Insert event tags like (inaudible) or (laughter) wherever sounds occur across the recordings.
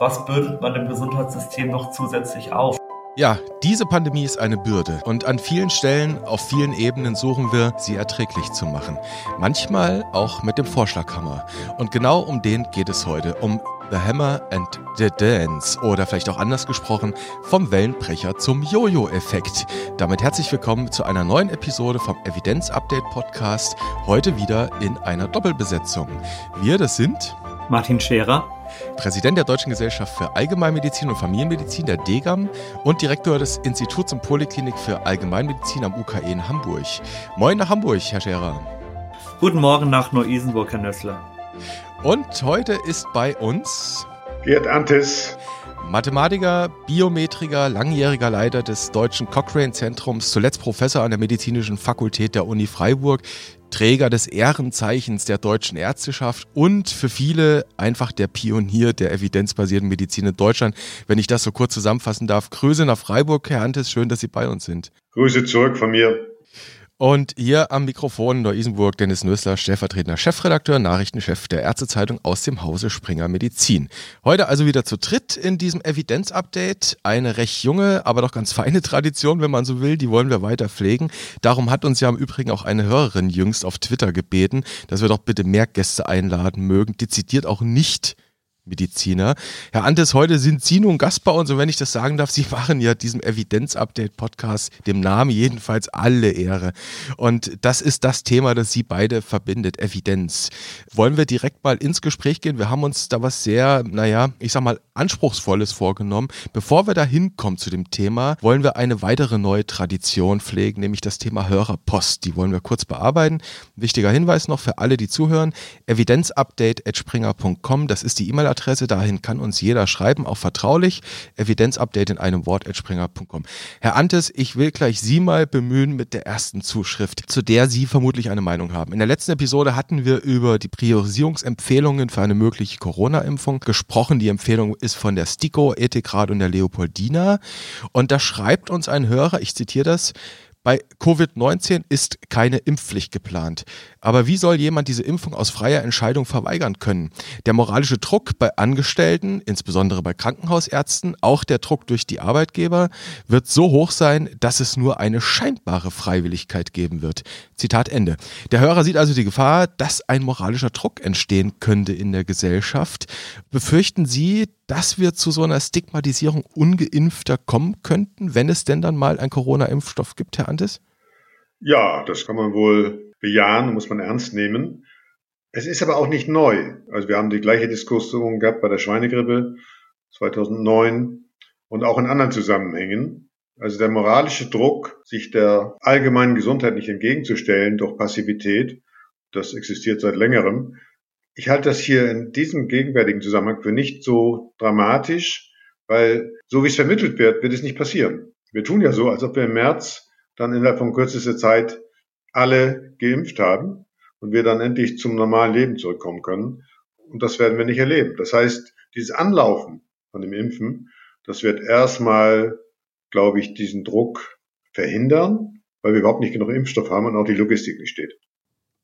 was bürdet man dem Gesundheitssystem noch zusätzlich auf? Ja, diese Pandemie ist eine Bürde und an vielen Stellen, auf vielen Ebenen suchen wir, sie erträglich zu machen. Manchmal auch mit dem Vorschlaghammer. Und genau um den geht es heute, um The Hammer and the Dance oder vielleicht auch anders gesprochen, vom Wellenbrecher zum Jojo-Effekt. Damit herzlich willkommen zu einer neuen Episode vom Evidenz-Update Podcast, heute wieder in einer Doppelbesetzung. Wir, das sind Martin Scherer Präsident der Deutschen Gesellschaft für Allgemeinmedizin und Familienmedizin, der DGAM, und Direktor des Instituts und Poliklinik für Allgemeinmedizin am UKE in Hamburg. Moin nach Hamburg, Herr Scherer. Guten Morgen nach Neu-Isenburg, Herr Nössler. Und heute ist bei uns Gerd Antes. Mathematiker, Biometriker, langjähriger Leiter des Deutschen Cochrane-Zentrums, zuletzt Professor an der Medizinischen Fakultät der Uni Freiburg, Träger des Ehrenzeichens der deutschen Ärzteschaft und für viele einfach der Pionier der evidenzbasierten Medizin in Deutschland. Wenn ich das so kurz zusammenfassen darf. Grüße nach Freiburg, Herr Antes, schön, dass Sie bei uns sind. Grüße zurück von mir. Und hier am Mikrofon Neu-Isenburg Dennis Nössler, stellvertretender Chefredakteur, Nachrichtenchef der Ärztezeitung aus dem Hause Springer Medizin. Heute also wieder zu dritt in diesem Evidenz-Update. Eine recht junge, aber doch ganz feine Tradition, wenn man so will. Die wollen wir weiter pflegen. Darum hat uns ja im Übrigen auch eine Hörerin jüngst auf Twitter gebeten, dass wir doch bitte mehr Gäste einladen mögen. Dezidiert auch nicht Mediziner. Herr Antes, heute sind Sie nun Gast bei uns und wenn ich das sagen darf, Sie machen ja diesem Evidenz-Update-Podcast dem Namen jedenfalls alle Ehre. Und das ist das Thema, das Sie beide verbindet, Evidenz. Wollen wir direkt mal ins Gespräch gehen? Wir haben uns da was sehr, naja, ich sag mal, Anspruchsvolles vorgenommen. Bevor wir da hinkommen zu dem Thema, wollen wir eine weitere neue Tradition pflegen, nämlich das Thema Hörerpost. Die wollen wir kurz bearbeiten. Wichtiger Hinweis noch für alle, die zuhören. Evidenzupdate.springer.com, das ist die E-Mail-Adresse E-Mail-Adresse. Dahin kann uns jeder schreiben, auch vertraulich. Evidenzupdate in einem Wort at springer.com. Herr Antes, ich will gleich Sie mal bemühen mit der ersten Zuschrift, zu der Sie vermutlich eine Meinung haben. In der letzten Episode hatten wir über die Priorisierungsempfehlungen für eine mögliche Corona-Impfung gesprochen. Die Empfehlung ist von der STIKO, Ethikrat und der Leopoldina. Und da schreibt uns ein Hörer, ich zitiere das, bei Covid-19 ist keine Impfpflicht geplant. Aber wie soll jemand diese Impfung aus freier Entscheidung verweigern können? Der moralische Druck bei Angestellten, insbesondere bei Krankenhausärzten, auch der Druck durch die Arbeitgeber, wird so hoch sein, dass es nur eine scheinbare Freiwilligkeit geben wird. Zitat Ende. Der Hörer sieht also die Gefahr, dass ein moralischer Druck entstehen könnte in der Gesellschaft. Befürchten Sie, dass wir zu so einer Stigmatisierung ungeimpfter kommen könnten, wenn es denn dann mal einen Corona-Impfstoff gibt, Herr Antes? Ja, das kann man wohl bejahen, muss man ernst nehmen. Es ist aber auch nicht neu. Also wir haben die gleiche Diskussion gehabt bei der Schweinegrippe 2009 und auch in anderen Zusammenhängen. Also der moralische Druck, sich der allgemeinen Gesundheit nicht entgegenzustellen durch Passivität, das existiert seit längerem. Ich halte das hier in diesem gegenwärtigen Zusammenhang für nicht so dramatisch, weil so wie es vermittelt wird, wird es nicht passieren. Wir tun ja so, als ob wir im März dann innerhalb von kürzester Zeit alle geimpft haben und wir dann endlich zum normalen Leben zurückkommen können. Und das werden wir nicht erleben. Das heißt, dieses Anlaufen von dem Impfen, das wird erstmal, glaube ich, diesen Druck verhindern, weil wir überhaupt nicht genug Impfstoff haben und auch die Logistik nicht steht.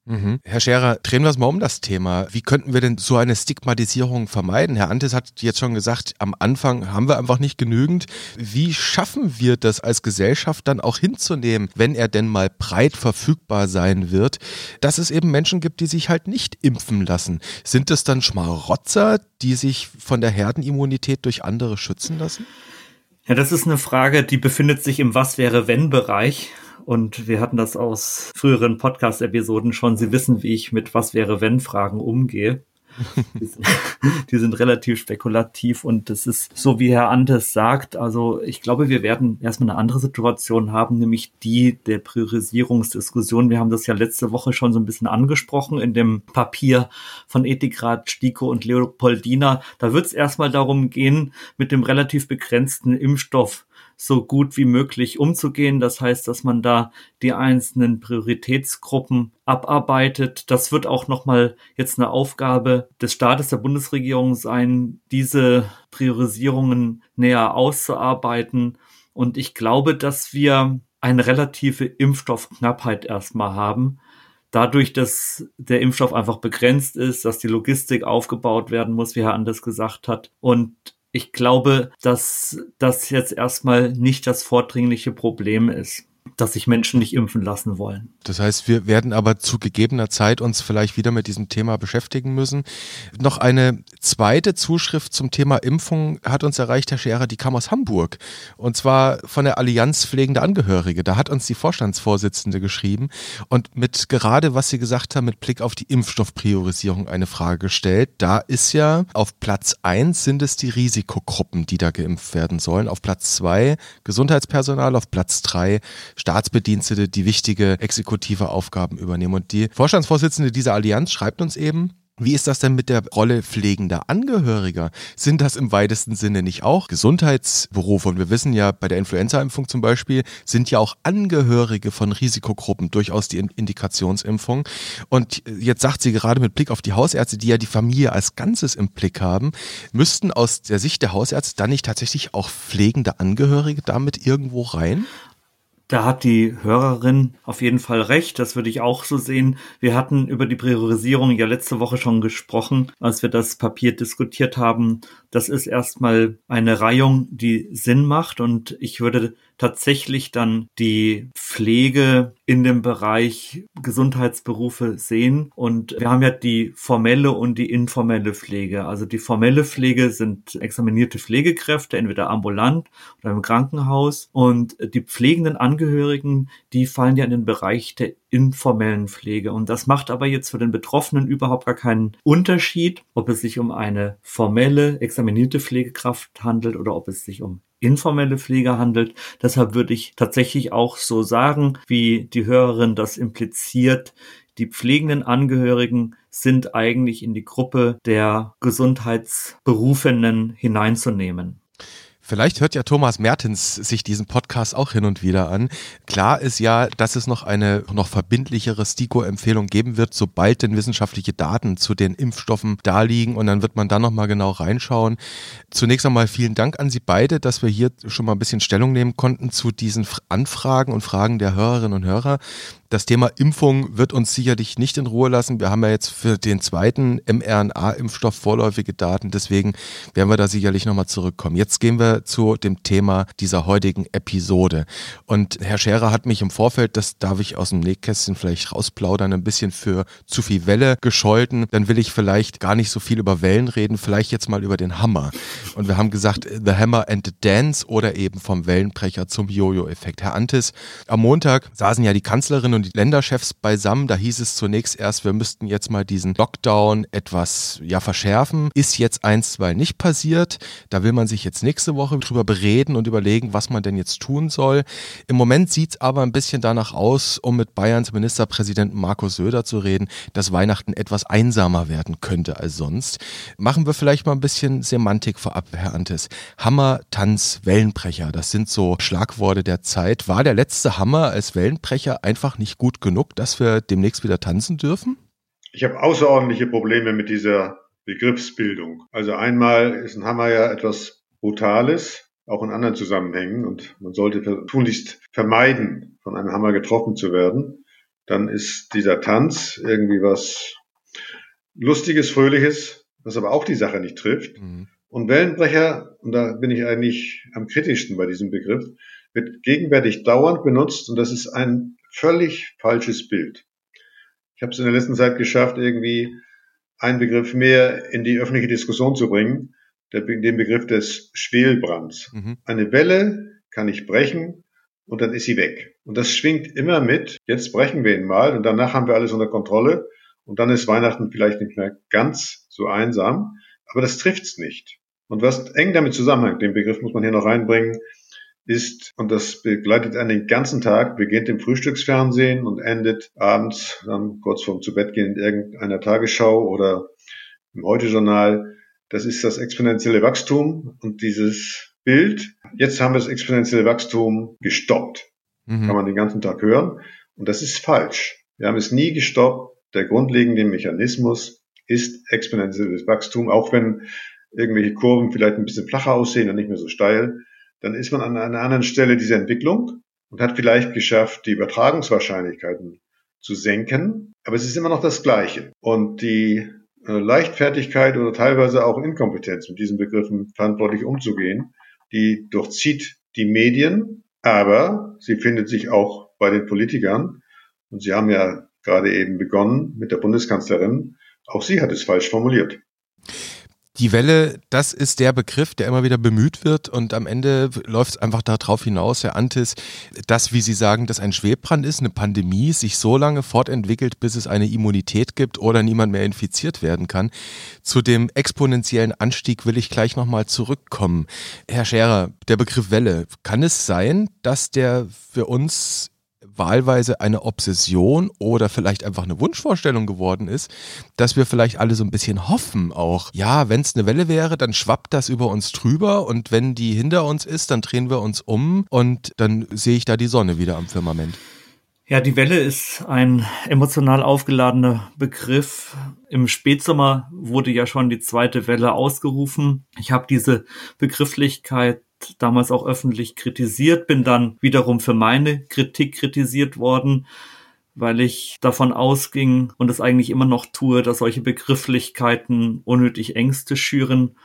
Mhm. Herr Scherer, drehen wir es mal um das Thema. Wie könnten wir denn so eine Stigmatisierung vermeiden? Herr Antes hat jetzt schon gesagt, am Anfang haben wir einfach nicht genügend. Wie schaffen wir das als Gesellschaft dann auch hinzunehmen, wenn er denn mal breit verfügbar sein wird, dass es eben Menschen gibt, die sich halt nicht impfen lassen? Sind es dann Schmarotzer, die sich von der Herdenimmunität durch andere schützen lassen? Ja, das ist eine Frage, die befindet sich im Was wäre wenn Bereich. Und wir hatten das aus früheren Podcast-Episoden schon. Sie wissen, wie ich mit Was wäre wenn Fragen umgehe. (laughs) die, sind, (laughs) die sind relativ spekulativ und das ist so, wie Herr Antes sagt. Also ich glaube, wir werden erstmal eine andere Situation haben, nämlich die der Priorisierungsdiskussion. Wir haben das ja letzte Woche schon so ein bisschen angesprochen in dem Papier von Ethikrat, Stiko und Leopoldina. Da wird es erstmal darum gehen, mit dem relativ begrenzten Impfstoff so gut wie möglich umzugehen. Das heißt, dass man da die einzelnen Prioritätsgruppen abarbeitet. Das wird auch nochmal jetzt eine Aufgabe des Staates, der Bundesregierung sein, diese Priorisierungen näher auszuarbeiten. Und ich glaube, dass wir eine relative Impfstoffknappheit erstmal haben. Dadurch, dass der Impfstoff einfach begrenzt ist, dass die Logistik aufgebaut werden muss, wie Herr Anders gesagt hat. Und Ich glaube, dass das jetzt erstmal nicht das vordringliche Problem ist dass sich Menschen nicht impfen lassen wollen. Das heißt, wir werden aber zu gegebener Zeit uns vielleicht wieder mit diesem Thema beschäftigen müssen. Noch eine zweite Zuschrift zum Thema Impfung hat uns erreicht, Herr Scherer, die kam aus Hamburg. Und zwar von der Allianz Pflegende Angehörige. Da hat uns die Vorstandsvorsitzende geschrieben und mit gerade, was Sie gesagt haben, mit Blick auf die Impfstoffpriorisierung eine Frage gestellt. Da ist ja auf Platz eins sind es die Risikogruppen, die da geimpft werden sollen. Auf Platz zwei Gesundheitspersonal, auf Platz drei Staatsbedienstete, die wichtige exekutive Aufgaben übernehmen. Und die Vorstandsvorsitzende dieser Allianz schreibt uns eben, wie ist das denn mit der Rolle pflegender Angehöriger? Sind das im weitesten Sinne nicht auch Gesundheitsberufe? Und wir wissen ja, bei der Influenza-Impfung zum Beispiel sind ja auch Angehörige von Risikogruppen durchaus die Indikationsimpfung. Und jetzt sagt sie gerade mit Blick auf die Hausärzte, die ja die Familie als Ganzes im Blick haben, müssten aus der Sicht der Hausärzte dann nicht tatsächlich auch pflegende Angehörige damit irgendwo rein? Da hat die Hörerin auf jeden Fall recht. Das würde ich auch so sehen. Wir hatten über die Priorisierung ja letzte Woche schon gesprochen, als wir das Papier diskutiert haben. Das ist erstmal eine Reihung, die Sinn macht. Und ich würde tatsächlich dann die Pflege in dem Bereich Gesundheitsberufe sehen. Und wir haben ja die formelle und die informelle Pflege. Also die formelle Pflege sind examinierte Pflegekräfte, entweder ambulant oder im Krankenhaus. Und die pflegenden Angehörigen, die fallen ja in den Bereich der informellen Pflege. Und das macht aber jetzt für den Betroffenen überhaupt gar keinen Unterschied, ob es sich um eine formelle, examinierte Pflegekraft handelt oder ob es sich um informelle Pflege handelt. Deshalb würde ich tatsächlich auch so sagen, wie die Hörerin das impliziert, die pflegenden Angehörigen sind eigentlich in die Gruppe der Gesundheitsberufenen hineinzunehmen. Vielleicht hört ja Thomas Mertens sich diesen Podcast auch hin und wieder an. Klar ist ja, dass es noch eine noch verbindlichere STIKO-Empfehlung geben wird, sobald denn wissenschaftliche Daten zu den Impfstoffen da liegen und dann wird man da nochmal genau reinschauen. Zunächst einmal vielen Dank an Sie beide, dass wir hier schon mal ein bisschen Stellung nehmen konnten zu diesen Anfragen und Fragen der Hörerinnen und Hörer. Das Thema Impfung wird uns sicherlich nicht in Ruhe lassen. Wir haben ja jetzt für den zweiten mRNA-Impfstoff vorläufige Daten. Deswegen werden wir da sicherlich nochmal zurückkommen. Jetzt gehen wir zu dem Thema dieser heutigen Episode. Und Herr Scherer hat mich im Vorfeld, das darf ich aus dem Nähkästchen vielleicht rausplaudern, ein bisschen für zu viel Welle gescholten. Dann will ich vielleicht gar nicht so viel über Wellen reden, vielleicht jetzt mal über den Hammer. Und wir haben gesagt, The Hammer and the Dance oder eben vom Wellenbrecher zum Jojo-Effekt. Herr Antis, am Montag saßen ja die Kanzlerin und die Länderchefs beisammen. Da hieß es zunächst erst, wir müssten jetzt mal diesen Lockdown etwas ja verschärfen. Ist jetzt einstweilen nicht passiert. Da will man sich jetzt nächste Woche drüber bereden und überlegen, was man denn jetzt tun soll. Im Moment sieht es aber ein bisschen danach aus, um mit Bayerns Ministerpräsidenten Markus Söder zu reden, dass Weihnachten etwas einsamer werden könnte als sonst. Machen wir vielleicht mal ein bisschen Semantik vorab, Herr Antes. Hammer, Tanz, Wellenbrecher, das sind so Schlagworte der Zeit. War der letzte Hammer als Wellenbrecher einfach nicht nicht gut genug, dass wir demnächst wieder tanzen dürfen? Ich habe außerordentliche Probleme mit dieser Begriffsbildung. Also einmal ist ein Hammer ja etwas Brutales, auch in anderen Zusammenhängen, und man sollte tunlichst vermeiden, von einem Hammer getroffen zu werden. Dann ist dieser Tanz irgendwie was Lustiges, Fröhliches, was aber auch die Sache nicht trifft. Mhm. Und Wellenbrecher, und da bin ich eigentlich am kritischsten bei diesem Begriff, wird gegenwärtig dauernd benutzt und das ist ein völlig falsches Bild. Ich habe es in der letzten Zeit geschafft, irgendwie einen Begriff mehr in die öffentliche Diskussion zu bringen, den Begriff des Schwelbrands. Mhm. Eine Welle kann ich brechen und dann ist sie weg. Und das schwingt immer mit. Jetzt brechen wir ihn mal und danach haben wir alles unter Kontrolle und dann ist Weihnachten vielleicht nicht mehr ganz so einsam, aber das trifft's nicht. Und was eng damit zusammenhängt, den Begriff muss man hier noch reinbringen, ist, und das begleitet einen den ganzen Tag, beginnt im Frühstücksfernsehen und endet abends, dann kurz vorm Zubettgehen in irgendeiner Tagesschau oder im Heute-Journal. Das ist das exponentielle Wachstum und dieses Bild. Jetzt haben wir das exponentielle Wachstum gestoppt. Mhm. Kann man den ganzen Tag hören. Und das ist falsch. Wir haben es nie gestoppt. Der grundlegende Mechanismus ist exponentielles Wachstum, auch wenn irgendwelche Kurven vielleicht ein bisschen flacher aussehen und nicht mehr so steil dann ist man an einer anderen Stelle dieser Entwicklung und hat vielleicht geschafft, die Übertragungswahrscheinlichkeiten zu senken. Aber es ist immer noch das Gleiche. Und die äh, Leichtfertigkeit oder teilweise auch Inkompetenz mit diesen Begriffen verantwortlich umzugehen. Die durchzieht die Medien, aber sie findet sich auch bei den Politikern. Und Sie haben ja gerade eben begonnen mit der Bundeskanzlerin. Auch sie hat es falsch formuliert. Die Welle, das ist der Begriff, der immer wieder bemüht wird und am Ende läuft es einfach darauf hinaus, Herr Antis, dass, wie Sie sagen, dass ein Schwebbrand ist, eine Pandemie sich so lange fortentwickelt, bis es eine Immunität gibt oder niemand mehr infiziert werden kann. Zu dem exponentiellen Anstieg will ich gleich nochmal zurückkommen. Herr Scherer, der Begriff Welle, kann es sein, dass der für uns wahlweise eine Obsession oder vielleicht einfach eine Wunschvorstellung geworden ist, dass wir vielleicht alle so ein bisschen hoffen auch, ja, wenn es eine Welle wäre, dann schwappt das über uns drüber und wenn die hinter uns ist, dann drehen wir uns um und dann sehe ich da die Sonne wieder am Firmament. Ja, die Welle ist ein emotional aufgeladener Begriff. Im Spätsommer wurde ja schon die zweite Welle ausgerufen. Ich habe diese Begrifflichkeit damals auch öffentlich kritisiert, bin dann wiederum für meine Kritik kritisiert worden, weil ich davon ausging und es eigentlich immer noch tue, dass solche Begrifflichkeiten unnötig Ängste schüren.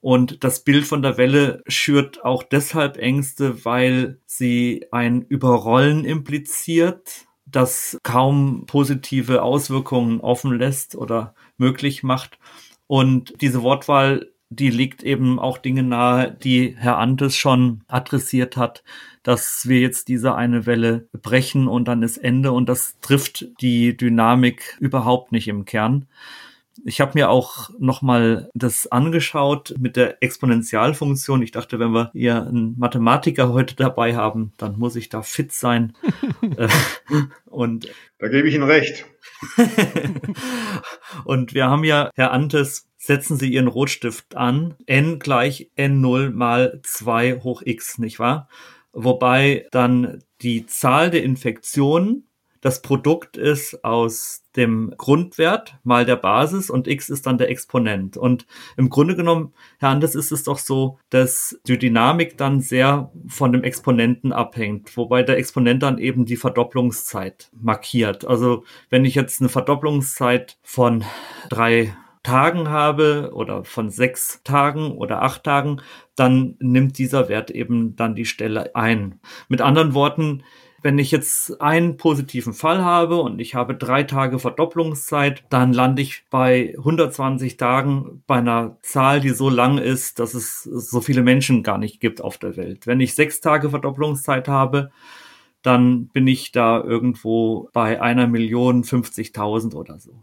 Und das Bild von der Welle schürt auch deshalb Ängste, weil sie ein Überrollen impliziert, das kaum positive Auswirkungen offen lässt oder möglich macht. Und diese Wortwahl die liegt eben auch Dinge nahe, die Herr Antes schon adressiert hat, dass wir jetzt diese eine Welle brechen und dann ist Ende und das trifft die Dynamik überhaupt nicht im Kern. Ich habe mir auch nochmal das angeschaut mit der Exponentialfunktion. Ich dachte, wenn wir hier einen Mathematiker heute dabei haben, dann muss ich da fit sein. (laughs) Äh, und da gebe ich Ihnen recht. (laughs) und wir haben ja, Herr Antes, setzen Sie Ihren Rotstift an. n gleich n0 mal 2 hoch x, nicht wahr? Wobei dann die Zahl der Infektionen das Produkt ist aus dem Grundwert mal der Basis und x ist dann der Exponent. Und im Grunde genommen, Herr Anders, ist es doch so, dass die Dynamik dann sehr von dem Exponenten abhängt, wobei der Exponent dann eben die Verdopplungszeit markiert. Also wenn ich jetzt eine Verdopplungszeit von drei Tagen habe oder von sechs Tagen oder acht Tagen, dann nimmt dieser Wert eben dann die Stelle ein. Mit anderen Worten, wenn ich jetzt einen positiven Fall habe und ich habe drei Tage Verdopplungszeit, dann lande ich bei 120 Tagen bei einer Zahl, die so lang ist, dass es so viele Menschen gar nicht gibt auf der Welt. Wenn ich sechs Tage Verdopplungszeit habe, dann bin ich da irgendwo bei einer Million 50.000 oder so.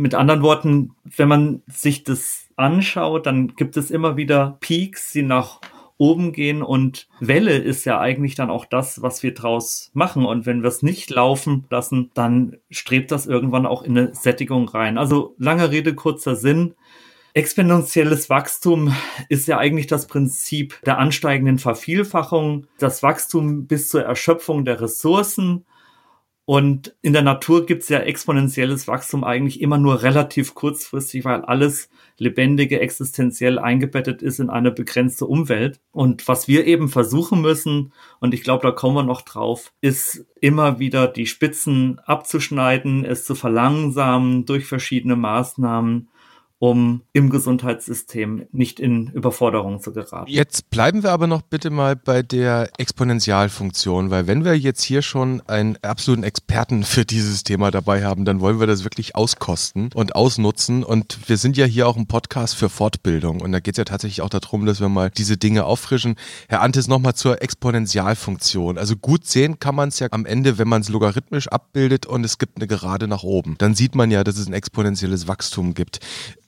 Mit anderen Worten, wenn man sich das anschaut, dann gibt es immer wieder Peaks, die nach oben gehen und Welle ist ja eigentlich dann auch das, was wir draus machen. Und wenn wir es nicht laufen lassen, dann strebt das irgendwann auch in eine Sättigung rein. Also lange Rede, kurzer Sinn. Exponentielles Wachstum ist ja eigentlich das Prinzip der ansteigenden Vervielfachung, das Wachstum bis zur Erschöpfung der Ressourcen und in der Natur gibt es ja exponentielles Wachstum eigentlich immer nur relativ kurzfristig, weil alles Lebendige existenziell eingebettet ist in eine begrenzte Umwelt. Und was wir eben versuchen müssen, und ich glaube, da kommen wir noch drauf, ist immer wieder die Spitzen abzuschneiden, es zu verlangsamen durch verschiedene Maßnahmen um im Gesundheitssystem nicht in Überforderung zu geraten. Jetzt bleiben wir aber noch bitte mal bei der Exponentialfunktion, weil wenn wir jetzt hier schon einen absoluten Experten für dieses Thema dabei haben, dann wollen wir das wirklich auskosten und ausnutzen. Und wir sind ja hier auch ein Podcast für Fortbildung. Und da geht es ja tatsächlich auch darum, dass wir mal diese Dinge auffrischen. Herr Antes, nochmal zur Exponentialfunktion. Also gut sehen kann man es ja am Ende, wenn man es logarithmisch abbildet und es gibt eine Gerade nach oben. Dann sieht man ja, dass es ein exponentielles Wachstum gibt.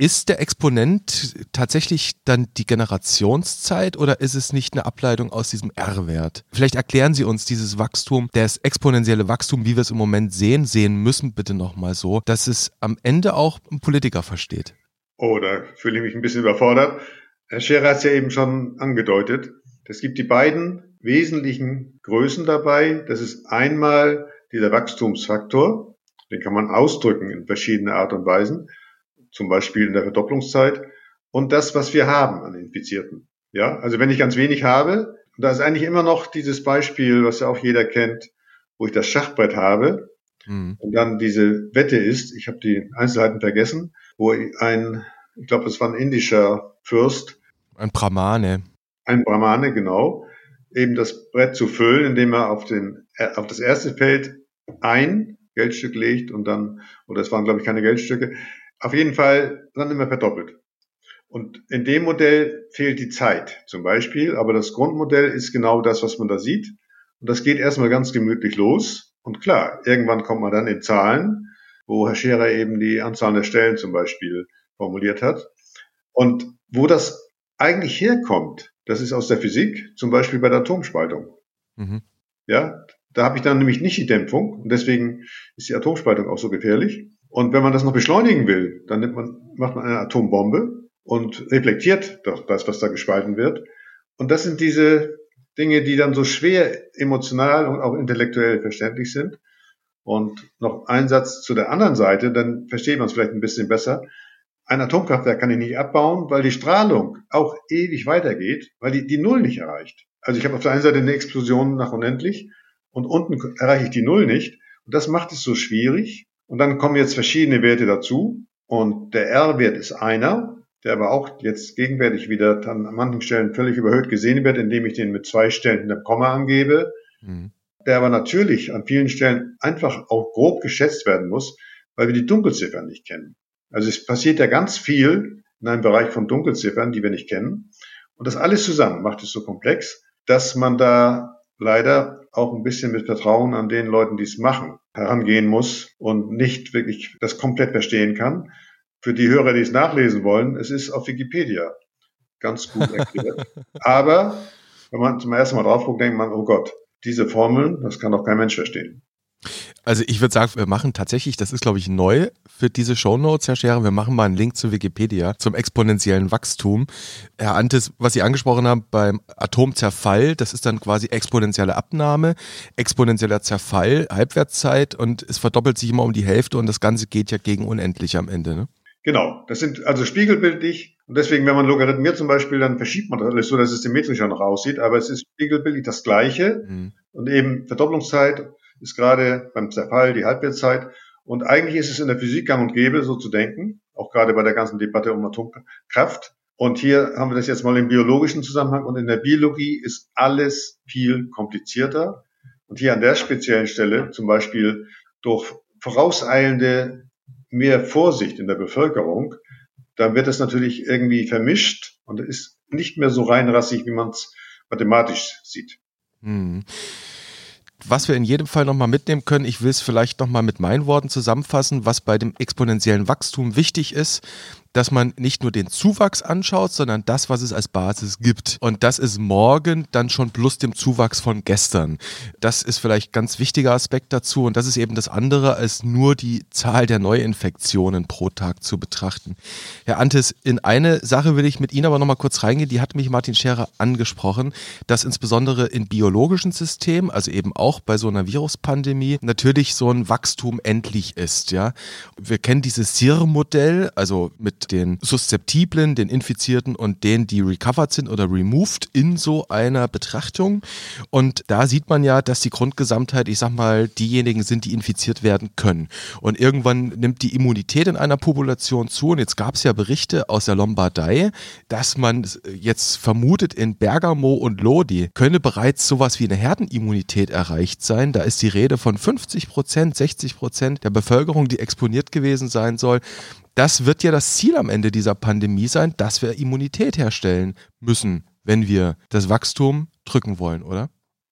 Ist der Exponent tatsächlich dann die Generationszeit oder ist es nicht eine Ableitung aus diesem R-Wert? Vielleicht erklären Sie uns dieses Wachstum, das exponentielle Wachstum, wie wir es im Moment sehen, sehen müssen, bitte nochmal so, dass es am Ende auch ein Politiker versteht. Oh, da fühle ich mich ein bisschen überfordert. Herr Scherer hat es ja eben schon angedeutet. Es gibt die beiden wesentlichen Größen dabei. Das ist einmal dieser Wachstumsfaktor. Den kann man ausdrücken in verschiedene Art und Weisen zum Beispiel in der Verdopplungszeit, und das, was wir haben an Infizierten. Ja, also wenn ich ganz wenig habe, da ist eigentlich immer noch dieses Beispiel, was ja auch jeder kennt, wo ich das Schachbrett habe, Mhm. Und dann diese Wette ist, ich habe die Einzelheiten vergessen, wo ein, ich glaube, es war ein indischer Fürst. Ein Brahmane. Ein Brahmane, genau. Eben das Brett zu füllen, indem er auf, den, auf das erste Feld ein Geldstück legt und dann, oder es waren, glaube ich, keine Geldstücke, auf jeden Fall dann immer verdoppelt. Und in dem Modell fehlt die Zeit zum Beispiel, aber das Grundmodell ist genau das, was man da sieht. Und das geht erstmal ganz gemütlich los. Und klar, irgendwann kommt man dann in Zahlen, wo Herr Scherer eben die Anzahl der Stellen zum Beispiel formuliert hat. Und wo das eigentlich herkommt, das ist aus der Physik, zum Beispiel bei der Atomspaltung. Mhm. Ja, da habe ich dann nämlich nicht die Dämpfung und deswegen ist die Atomspaltung auch so gefährlich. Und wenn man das noch beschleunigen will, dann nimmt man, macht man eine Atombombe und reflektiert doch das, was da gespalten wird. Und das sind diese Dinge, die dann so schwer emotional und auch intellektuell verständlich sind. Und noch ein Satz zu der anderen Seite, dann versteht man es vielleicht ein bisschen besser. Ein Atomkraftwerk kann ich nicht abbauen, weil die Strahlung auch ewig weitergeht, weil die die Null nicht erreicht. Also ich habe auf der einen Seite eine Explosion nach unendlich und unten erreiche ich die Null nicht. Und das macht es so schwierig. Und dann kommen jetzt verschiedene Werte dazu. Und der R-Wert ist einer, der aber auch jetzt gegenwärtig wieder an manchen Stellen völlig überhöht gesehen wird, indem ich den mit zwei Stellen in der Komma angebe. Mhm. Der aber natürlich an vielen Stellen einfach auch grob geschätzt werden muss, weil wir die Dunkelziffern nicht kennen. Also es passiert ja ganz viel in einem Bereich von Dunkelziffern, die wir nicht kennen. Und das alles zusammen macht es so komplex, dass man da leider auch ein bisschen mit Vertrauen an den Leuten, die es machen, herangehen muss und nicht wirklich das komplett verstehen kann. Für die Hörer, die es nachlesen wollen, es ist auf Wikipedia ganz gut erklärt. (laughs) Aber wenn man zum ersten Mal drauf guckt, denkt man, oh Gott, diese Formeln, das kann doch kein Mensch verstehen. Also ich würde sagen, wir machen tatsächlich, das ist glaube ich neu für diese Shownotes, Herr Scherer, wir machen mal einen Link zu Wikipedia zum exponentiellen Wachstum. Herr Antes, was Sie angesprochen haben beim Atomzerfall, das ist dann quasi exponentielle Abnahme, exponentieller Zerfall, Halbwertszeit und es verdoppelt sich immer um die Hälfte und das Ganze geht ja gegen unendlich am Ende. Ne? Genau, das sind also spiegelbildlich und deswegen, wenn man logarithmiert zum Beispiel, dann verschiebt man das alles so, dass es symmetrischer noch aussieht, aber es ist spiegelbildlich das Gleiche mhm. und eben Verdopplungszeit ist gerade beim Zerfall die Halbwertszeit. Und eigentlich ist es in der Physik gang und gäbe, so zu denken, auch gerade bei der ganzen Debatte um Atomkraft. Und hier haben wir das jetzt mal im biologischen Zusammenhang. Und in der Biologie ist alles viel komplizierter. Und hier an der speziellen Stelle, zum Beispiel durch vorauseilende mehr Vorsicht in der Bevölkerung, dann wird es natürlich irgendwie vermischt und ist nicht mehr so reinrassig, wie man es mathematisch sieht. Hm was wir in jedem Fall nochmal mitnehmen können, ich will es vielleicht nochmal mit meinen Worten zusammenfassen, was bei dem exponentiellen Wachstum wichtig ist, dass man nicht nur den Zuwachs anschaut, sondern das, was es als Basis gibt. Und das ist morgen dann schon plus dem Zuwachs von gestern. Das ist vielleicht ganz wichtiger Aspekt dazu. Und das ist eben das andere, als nur die Zahl der Neuinfektionen pro Tag zu betrachten. Herr Antes, in eine Sache will ich mit Ihnen aber nochmal kurz reingehen. Die hat mich Martin Scherer angesprochen, dass insbesondere in biologischen Systemen, also eben auch bei so einer Viruspandemie, natürlich so ein Wachstum endlich ist. Ja, Wir kennen dieses SIR-Modell, also mit den Suszeptiblen, den Infizierten und denen, die recovered sind oder removed in so einer Betrachtung. Und da sieht man ja, dass die Grundgesamtheit, ich sag mal, diejenigen sind, die infiziert werden können. Und irgendwann nimmt die Immunität in einer Population zu. Und jetzt gab es ja Berichte aus der Lombardei, dass man jetzt vermutet, in Bergamo und Lodi könne bereits sowas wie eine Herdenimmunität erreicht sein. Da ist die Rede von 50 Prozent, 60 Prozent der Bevölkerung, die exponiert gewesen sein soll das wird ja das Ziel am Ende dieser Pandemie sein, dass wir Immunität herstellen müssen, wenn wir das Wachstum drücken wollen, oder?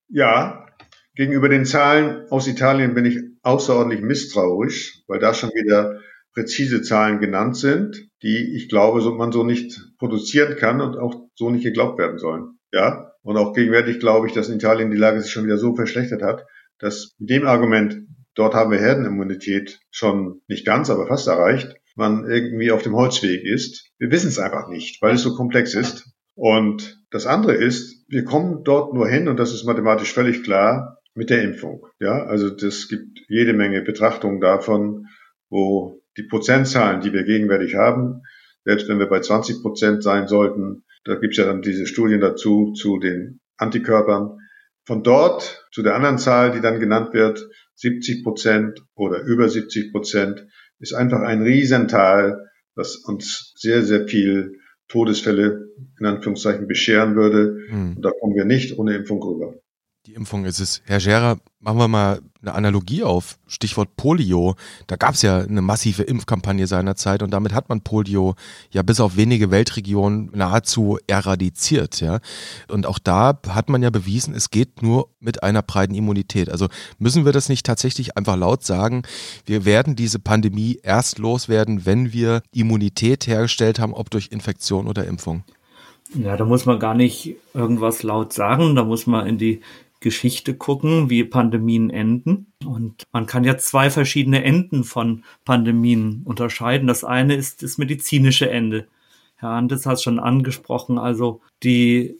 Ja, gegenüber den Zahlen aus Italien bin ich außerordentlich misstrauisch, weil da schon wieder präzise Zahlen genannt sind, die ich glaube, man so nicht produzieren kann und auch so nicht geglaubt werden sollen. Ja, und auch gegenwärtig glaube ich, dass in Italien die Lage sich schon wieder so verschlechtert hat, dass mit dem Argument, dort haben wir Herdenimmunität schon nicht ganz, aber fast erreicht, man irgendwie auf dem Holzweg ist. Wir wissen es einfach nicht, weil es so komplex ist. Und das andere ist, wir kommen dort nur hin, und das ist mathematisch völlig klar, mit der Impfung. Ja, also das gibt jede Menge Betrachtungen davon, wo die Prozentzahlen, die wir gegenwärtig haben, selbst wenn wir bei 20 Prozent sein sollten, da gibt es ja dann diese Studien dazu, zu den Antikörpern. Von dort zu der anderen Zahl, die dann genannt wird, 70 Prozent oder über 70 Prozent ist einfach ein Riesental, das uns sehr, sehr viel Todesfälle in Anführungszeichen bescheren würde. Mhm. Und da kommen wir nicht ohne Impfung rüber. Die Impfung ist es. Herr Scherer, machen wir mal eine Analogie auf. Stichwort Polio. Da gab es ja eine massive Impfkampagne seinerzeit und damit hat man Polio ja bis auf wenige Weltregionen nahezu eradiziert. Ja? Und auch da hat man ja bewiesen, es geht nur mit einer breiten Immunität. Also müssen wir das nicht tatsächlich einfach laut sagen, wir werden diese Pandemie erst loswerden, wenn wir Immunität hergestellt haben, ob durch Infektion oder Impfung. Ja, da muss man gar nicht irgendwas laut sagen, da muss man in die Geschichte gucken, wie Pandemien enden. Und man kann ja zwei verschiedene Enden von Pandemien unterscheiden. Das eine ist das medizinische Ende. Herr Andes hat es schon angesprochen. Also die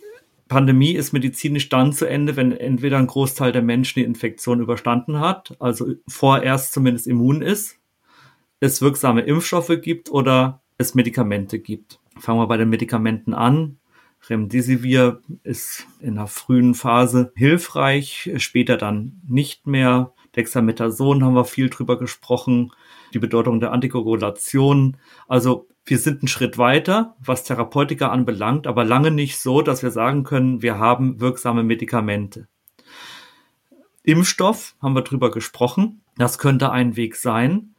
Pandemie ist medizinisch dann zu Ende, wenn entweder ein Großteil der Menschen die Infektion überstanden hat, also vorerst zumindest immun ist, es wirksame Impfstoffe gibt oder es Medikamente gibt. Fangen wir bei den Medikamenten an. Remdesivir ist in einer frühen Phase hilfreich, später dann nicht mehr. Dexamethason haben wir viel drüber gesprochen, die Bedeutung der Antikoagulation. Also wir sind einen Schritt weiter, was Therapeutika anbelangt, aber lange nicht so, dass wir sagen können, wir haben wirksame Medikamente. Impfstoff haben wir drüber gesprochen. Das könnte ein Weg sein.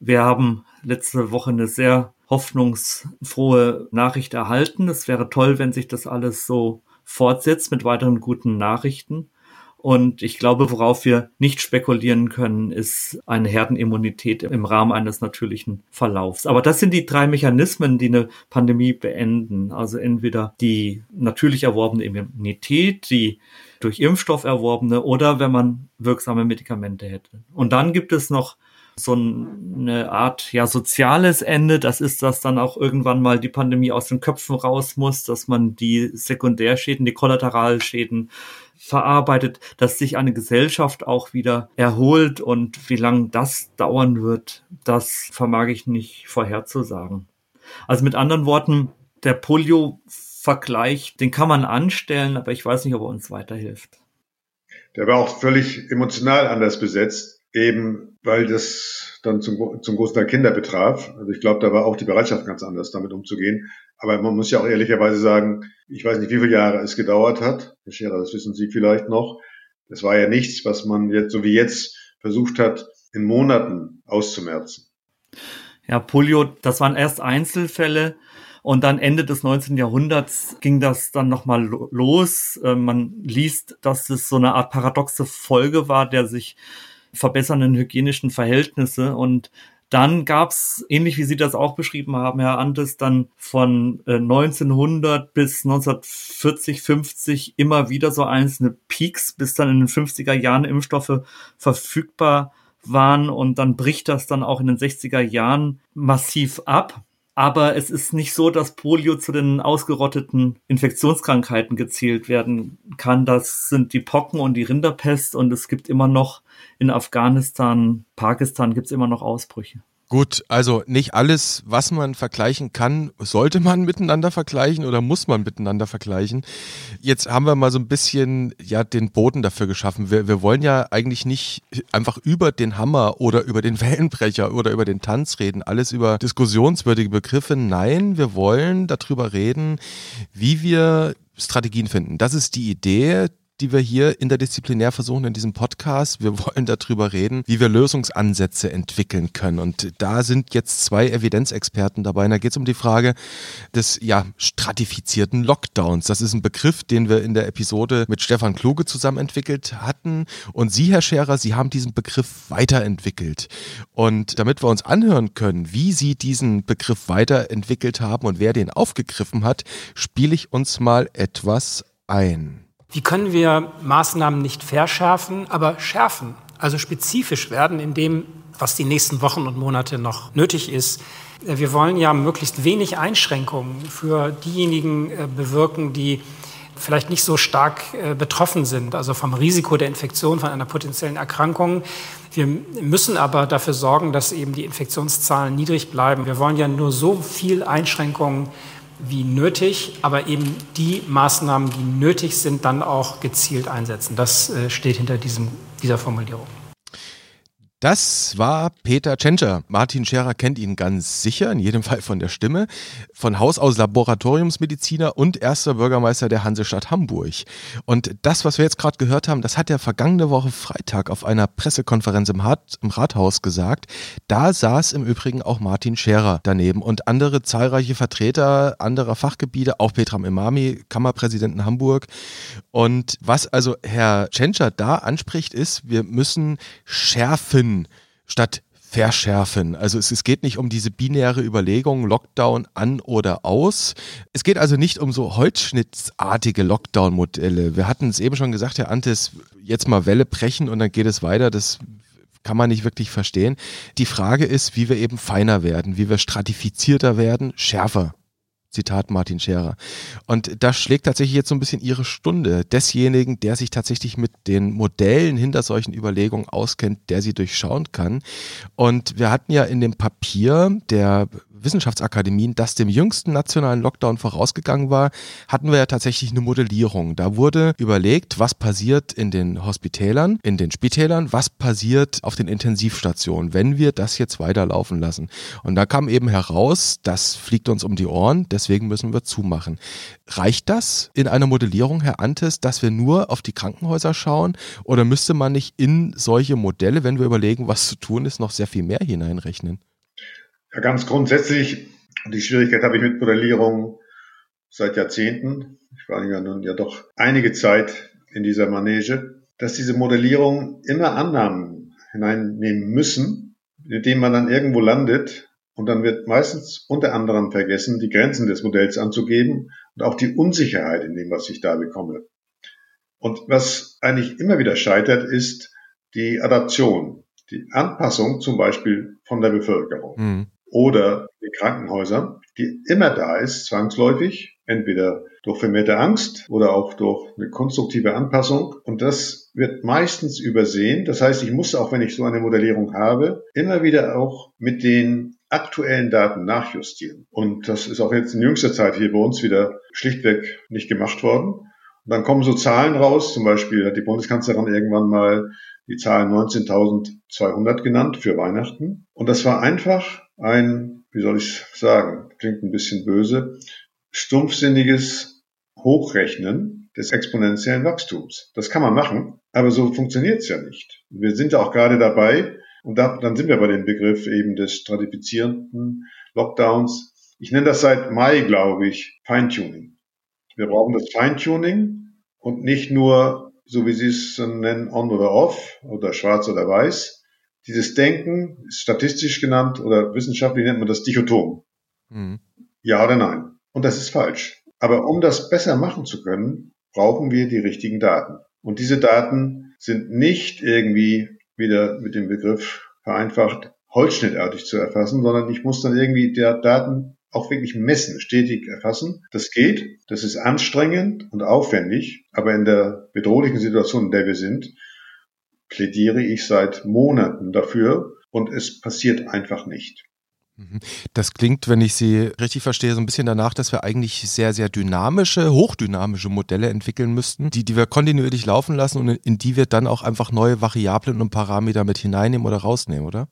Wir haben letzte Woche eine sehr hoffnungsfrohe Nachricht erhalten. Es wäre toll, wenn sich das alles so fortsetzt mit weiteren guten Nachrichten. Und ich glaube, worauf wir nicht spekulieren können, ist eine Herdenimmunität im Rahmen eines natürlichen Verlaufs. Aber das sind die drei Mechanismen, die eine Pandemie beenden. Also entweder die natürlich erworbene Immunität, die durch Impfstoff erworbene oder wenn man wirksame Medikamente hätte. Und dann gibt es noch so eine Art ja soziales Ende. Das ist, dass dann auch irgendwann mal die Pandemie aus den Köpfen raus muss, dass man die Sekundärschäden, die Kollateralschäden verarbeitet, dass sich eine Gesellschaft auch wieder erholt und wie lange das dauern wird, das vermag ich nicht vorherzusagen. Also mit anderen Worten, der Polio-Vergleich, den kann man anstellen, aber ich weiß nicht, ob er uns weiterhilft. Der war auch völlig emotional anders besetzt eben weil das dann zum, zum großen Teil Kinder betraf. Also ich glaube, da war auch die Bereitschaft ganz anders, damit umzugehen. Aber man muss ja auch ehrlicherweise sagen, ich weiß nicht, wie viele Jahre es gedauert hat. Herr Scherer, das wissen Sie vielleicht noch. Das war ja nichts, was man jetzt, so wie jetzt, versucht hat, in Monaten auszumerzen. Ja, Polio, das waren erst Einzelfälle. Und dann Ende des 19. Jahrhunderts ging das dann nochmal los. Äh, man liest, dass es so eine Art paradoxe Folge war, der sich verbessernden hygienischen Verhältnisse. Und dann gab's ähnlich wie Sie das auch beschrieben haben, Herr Antes, dann von 1900 äh, bis 1940, 50 immer wieder so einzelne Peaks, bis dann in den 50er Jahren Impfstoffe verfügbar waren und dann bricht das dann auch in den 60er Jahren massiv ab. Aber es ist nicht so, dass Polio zu den ausgerotteten Infektionskrankheiten gezählt werden kann. Das sind die Pocken und die Rinderpest und es gibt immer noch in Afghanistan, Pakistan gibt es immer noch Ausbrüche. Gut, also nicht alles, was man vergleichen kann, sollte man miteinander vergleichen oder muss man miteinander vergleichen. Jetzt haben wir mal so ein bisschen ja den Boden dafür geschaffen. Wir, wir wollen ja eigentlich nicht einfach über den Hammer oder über den (laughs) Wellenbrecher oder über den Tanz reden, alles über diskussionswürdige Begriffe. Nein, wir wollen darüber reden, wie wir Strategien finden. Das ist die Idee, die wir hier interdisziplinär versuchen in diesem Podcast. Wir wollen darüber reden, wie wir Lösungsansätze entwickeln können. Und da sind jetzt zwei Evidenzexperten dabei. Und da geht es um die Frage des ja, stratifizierten Lockdowns. Das ist ein Begriff, den wir in der Episode mit Stefan Kluge zusammen entwickelt hatten. Und Sie, Herr Scherer, Sie haben diesen Begriff weiterentwickelt. Und damit wir uns anhören können, wie Sie diesen Begriff weiterentwickelt haben und wer den aufgegriffen hat, spiele ich uns mal etwas ein. Wie können wir Maßnahmen nicht verschärfen, aber schärfen, also spezifisch werden in dem, was die nächsten Wochen und Monate noch nötig ist? Wir wollen ja möglichst wenig Einschränkungen für diejenigen äh, bewirken, die vielleicht nicht so stark äh, betroffen sind, also vom Risiko der Infektion, von einer potenziellen Erkrankung. Wir müssen aber dafür sorgen, dass eben die Infektionszahlen niedrig bleiben. Wir wollen ja nur so viel Einschränkungen wie nötig, aber eben die Maßnahmen, die nötig sind, dann auch gezielt einsetzen. Das äh, steht hinter diesem, dieser Formulierung. Das war Peter Tschentscher. Martin Scherer kennt ihn ganz sicher, in jedem Fall von der Stimme. Von Haus aus Laboratoriumsmediziner und erster Bürgermeister der Hansestadt Hamburg. Und das, was wir jetzt gerade gehört haben, das hat er vergangene Woche Freitag auf einer Pressekonferenz im, Rat, im Rathaus gesagt. Da saß im Übrigen auch Martin Scherer daneben und andere zahlreiche Vertreter anderer Fachgebiete, auch Petram Imami, Kammerpräsident in Hamburg. Und was also Herr Tschentscher da anspricht, ist, wir müssen schärfen verschärfen statt verschärfen. Also es, es, geht nicht um diese binäre Überlegung, Lockdown an oder aus. Es geht also nicht um so holzschnittsartige Lockdown-Modelle. Wir hatten es eben schon gesagt, Herr Antes, jetzt mal Welle brechen und dann geht es weiter. Das kann man nicht wirklich verstehen. Die Frage ist, wie wir eben feiner werden, wie wir stratifizierter werden, schärfer. Zitat Martin Scherer. Und da schlägt tatsächlich jetzt so ein bisschen ihre Stunde desjenigen, der sich tatsächlich mit den Modellen hinter solchen Überlegungen auskennt, der sie durchschauen kann. Und wir hatten ja in dem Papier der Wissenschaftsakademien, das dem jüngsten nationalen Lockdown vorausgegangen war, hatten wir ja tatsächlich eine Modellierung. Da wurde überlegt, was passiert in den Hospitälern, in den Spitälern, was passiert auf den Intensivstationen, wenn wir das jetzt weiterlaufen lassen. Und da kam eben heraus, das fliegt uns um die Ohren, deswegen müssen wir zumachen. Reicht das in einer Modellierung, Herr Antes, dass wir nur auf die Krankenhäuser schauen oder müsste man nicht in solche Modelle, wenn wir überlegen, was zu tun ist, noch sehr viel mehr hineinrechnen? Ja, ganz grundsätzlich, die Schwierigkeit habe ich mit Modellierung seit Jahrzehnten. Ich war ja nun ja doch einige Zeit in dieser Manege, dass diese Modellierung immer Annahmen hineinnehmen müssen, indem man dann irgendwo landet und dann wird meistens unter anderem vergessen, die Grenzen des Modells anzugeben und auch die Unsicherheit in dem, was ich da bekomme. Und was eigentlich immer wieder scheitert, ist die Adaption, die Anpassung zum Beispiel von der Bevölkerung. Mhm oder die Krankenhäuser, die immer da ist, zwangsläufig, entweder durch vermehrte Angst oder auch durch eine konstruktive Anpassung. Und das wird meistens übersehen. Das heißt, ich muss auch, wenn ich so eine Modellierung habe, immer wieder auch mit den aktuellen Daten nachjustieren. Und das ist auch jetzt in jüngster Zeit hier bei uns wieder schlichtweg nicht gemacht worden. Und dann kommen so Zahlen raus, zum Beispiel hat die Bundeskanzlerin irgendwann mal die Zahl 19.200 genannt für Weihnachten. Und das war einfach ein, wie soll ich sagen, klingt ein bisschen böse, stumpfsinniges Hochrechnen des exponentiellen Wachstums. Das kann man machen, aber so funktioniert es ja nicht. Wir sind ja auch gerade dabei, und da, dann sind wir bei dem Begriff eben des stratifizierenden Lockdowns. Ich nenne das seit Mai, glaube ich, Feintuning. Wir brauchen das Feintuning und nicht nur, so wie Sie es nennen, on oder off oder schwarz oder weiß, dieses Denken ist statistisch genannt oder wissenschaftlich nennt man das Dichotom. Mhm. Ja oder nein. Und das ist falsch. Aber um das besser machen zu können, brauchen wir die richtigen Daten. Und diese Daten sind nicht irgendwie wieder mit dem Begriff vereinfacht holzschnittartig zu erfassen, sondern ich muss dann irgendwie der Daten auch wirklich messen, stetig erfassen. Das geht, das ist anstrengend und aufwendig, aber in der bedrohlichen Situation, in der wir sind, plädiere ich seit Monaten dafür und es passiert einfach nicht. Mhm. Das klingt, wenn ich Sie richtig verstehe, so ein bisschen danach, dass wir eigentlich sehr, sehr dynamische, hochdynamische Modelle entwickeln müssten, die, die wir kontinuierlich laufen lassen und in die wir dann auch einfach neue Variablen und Parameter mit hineinnehmen oder rausnehmen, oder?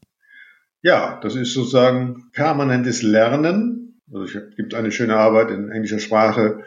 Ja, das ist sozusagen permanentes Lernen. Also es gibt eine schöne Arbeit in englischer Sprache,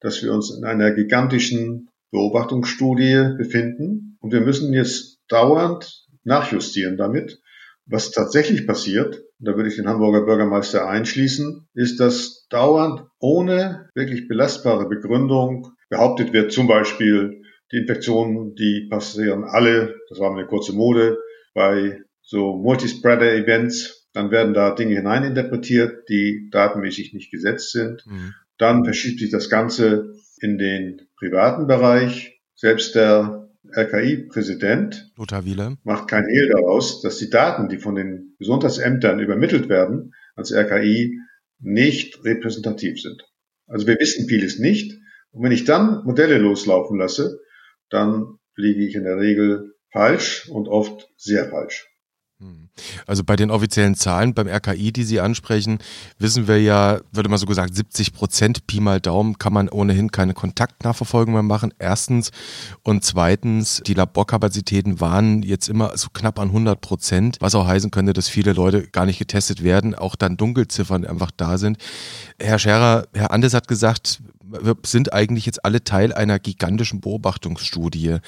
dass wir uns in einer gigantischen Beobachtungsstudie befinden und wir müssen jetzt dauernd nachjustieren damit. Was tatsächlich passiert, da würde ich den Hamburger Bürgermeister einschließen, ist, dass dauernd ohne wirklich belastbare Begründung behauptet wird, zum Beispiel die Infektionen, die passieren alle, das war eine kurze Mode, bei so Multispreader-Events, dann werden da Dinge hineininterpretiert, die datenmäßig nicht gesetzt sind. Mhm. Dann verschiebt sich das Ganze in den privaten Bereich. Selbst der RKI-Präsident Lothar macht kein Hehl daraus, dass die Daten, die von den Gesundheitsämtern übermittelt werden, als RKI nicht repräsentativ sind. Also wir wissen vieles nicht. Und wenn ich dann Modelle loslaufen lasse, dann liege ich in der Regel falsch und oft sehr falsch. Hm. Also bei den offiziellen Zahlen beim RKI, die Sie ansprechen, wissen wir ja, würde man so gesagt, 70 Prozent Pi mal Daumen kann man ohnehin keine Kontaktnachverfolgung mehr machen. Erstens. Und zweitens, die Laborkapazitäten waren jetzt immer so knapp an 100 Prozent, was auch heißen könnte, dass viele Leute gar nicht getestet werden, auch dann Dunkelziffern einfach da sind. Herr Scherer, Herr Andes hat gesagt, wir sind eigentlich jetzt alle Teil einer gigantischen Beobachtungsstudie.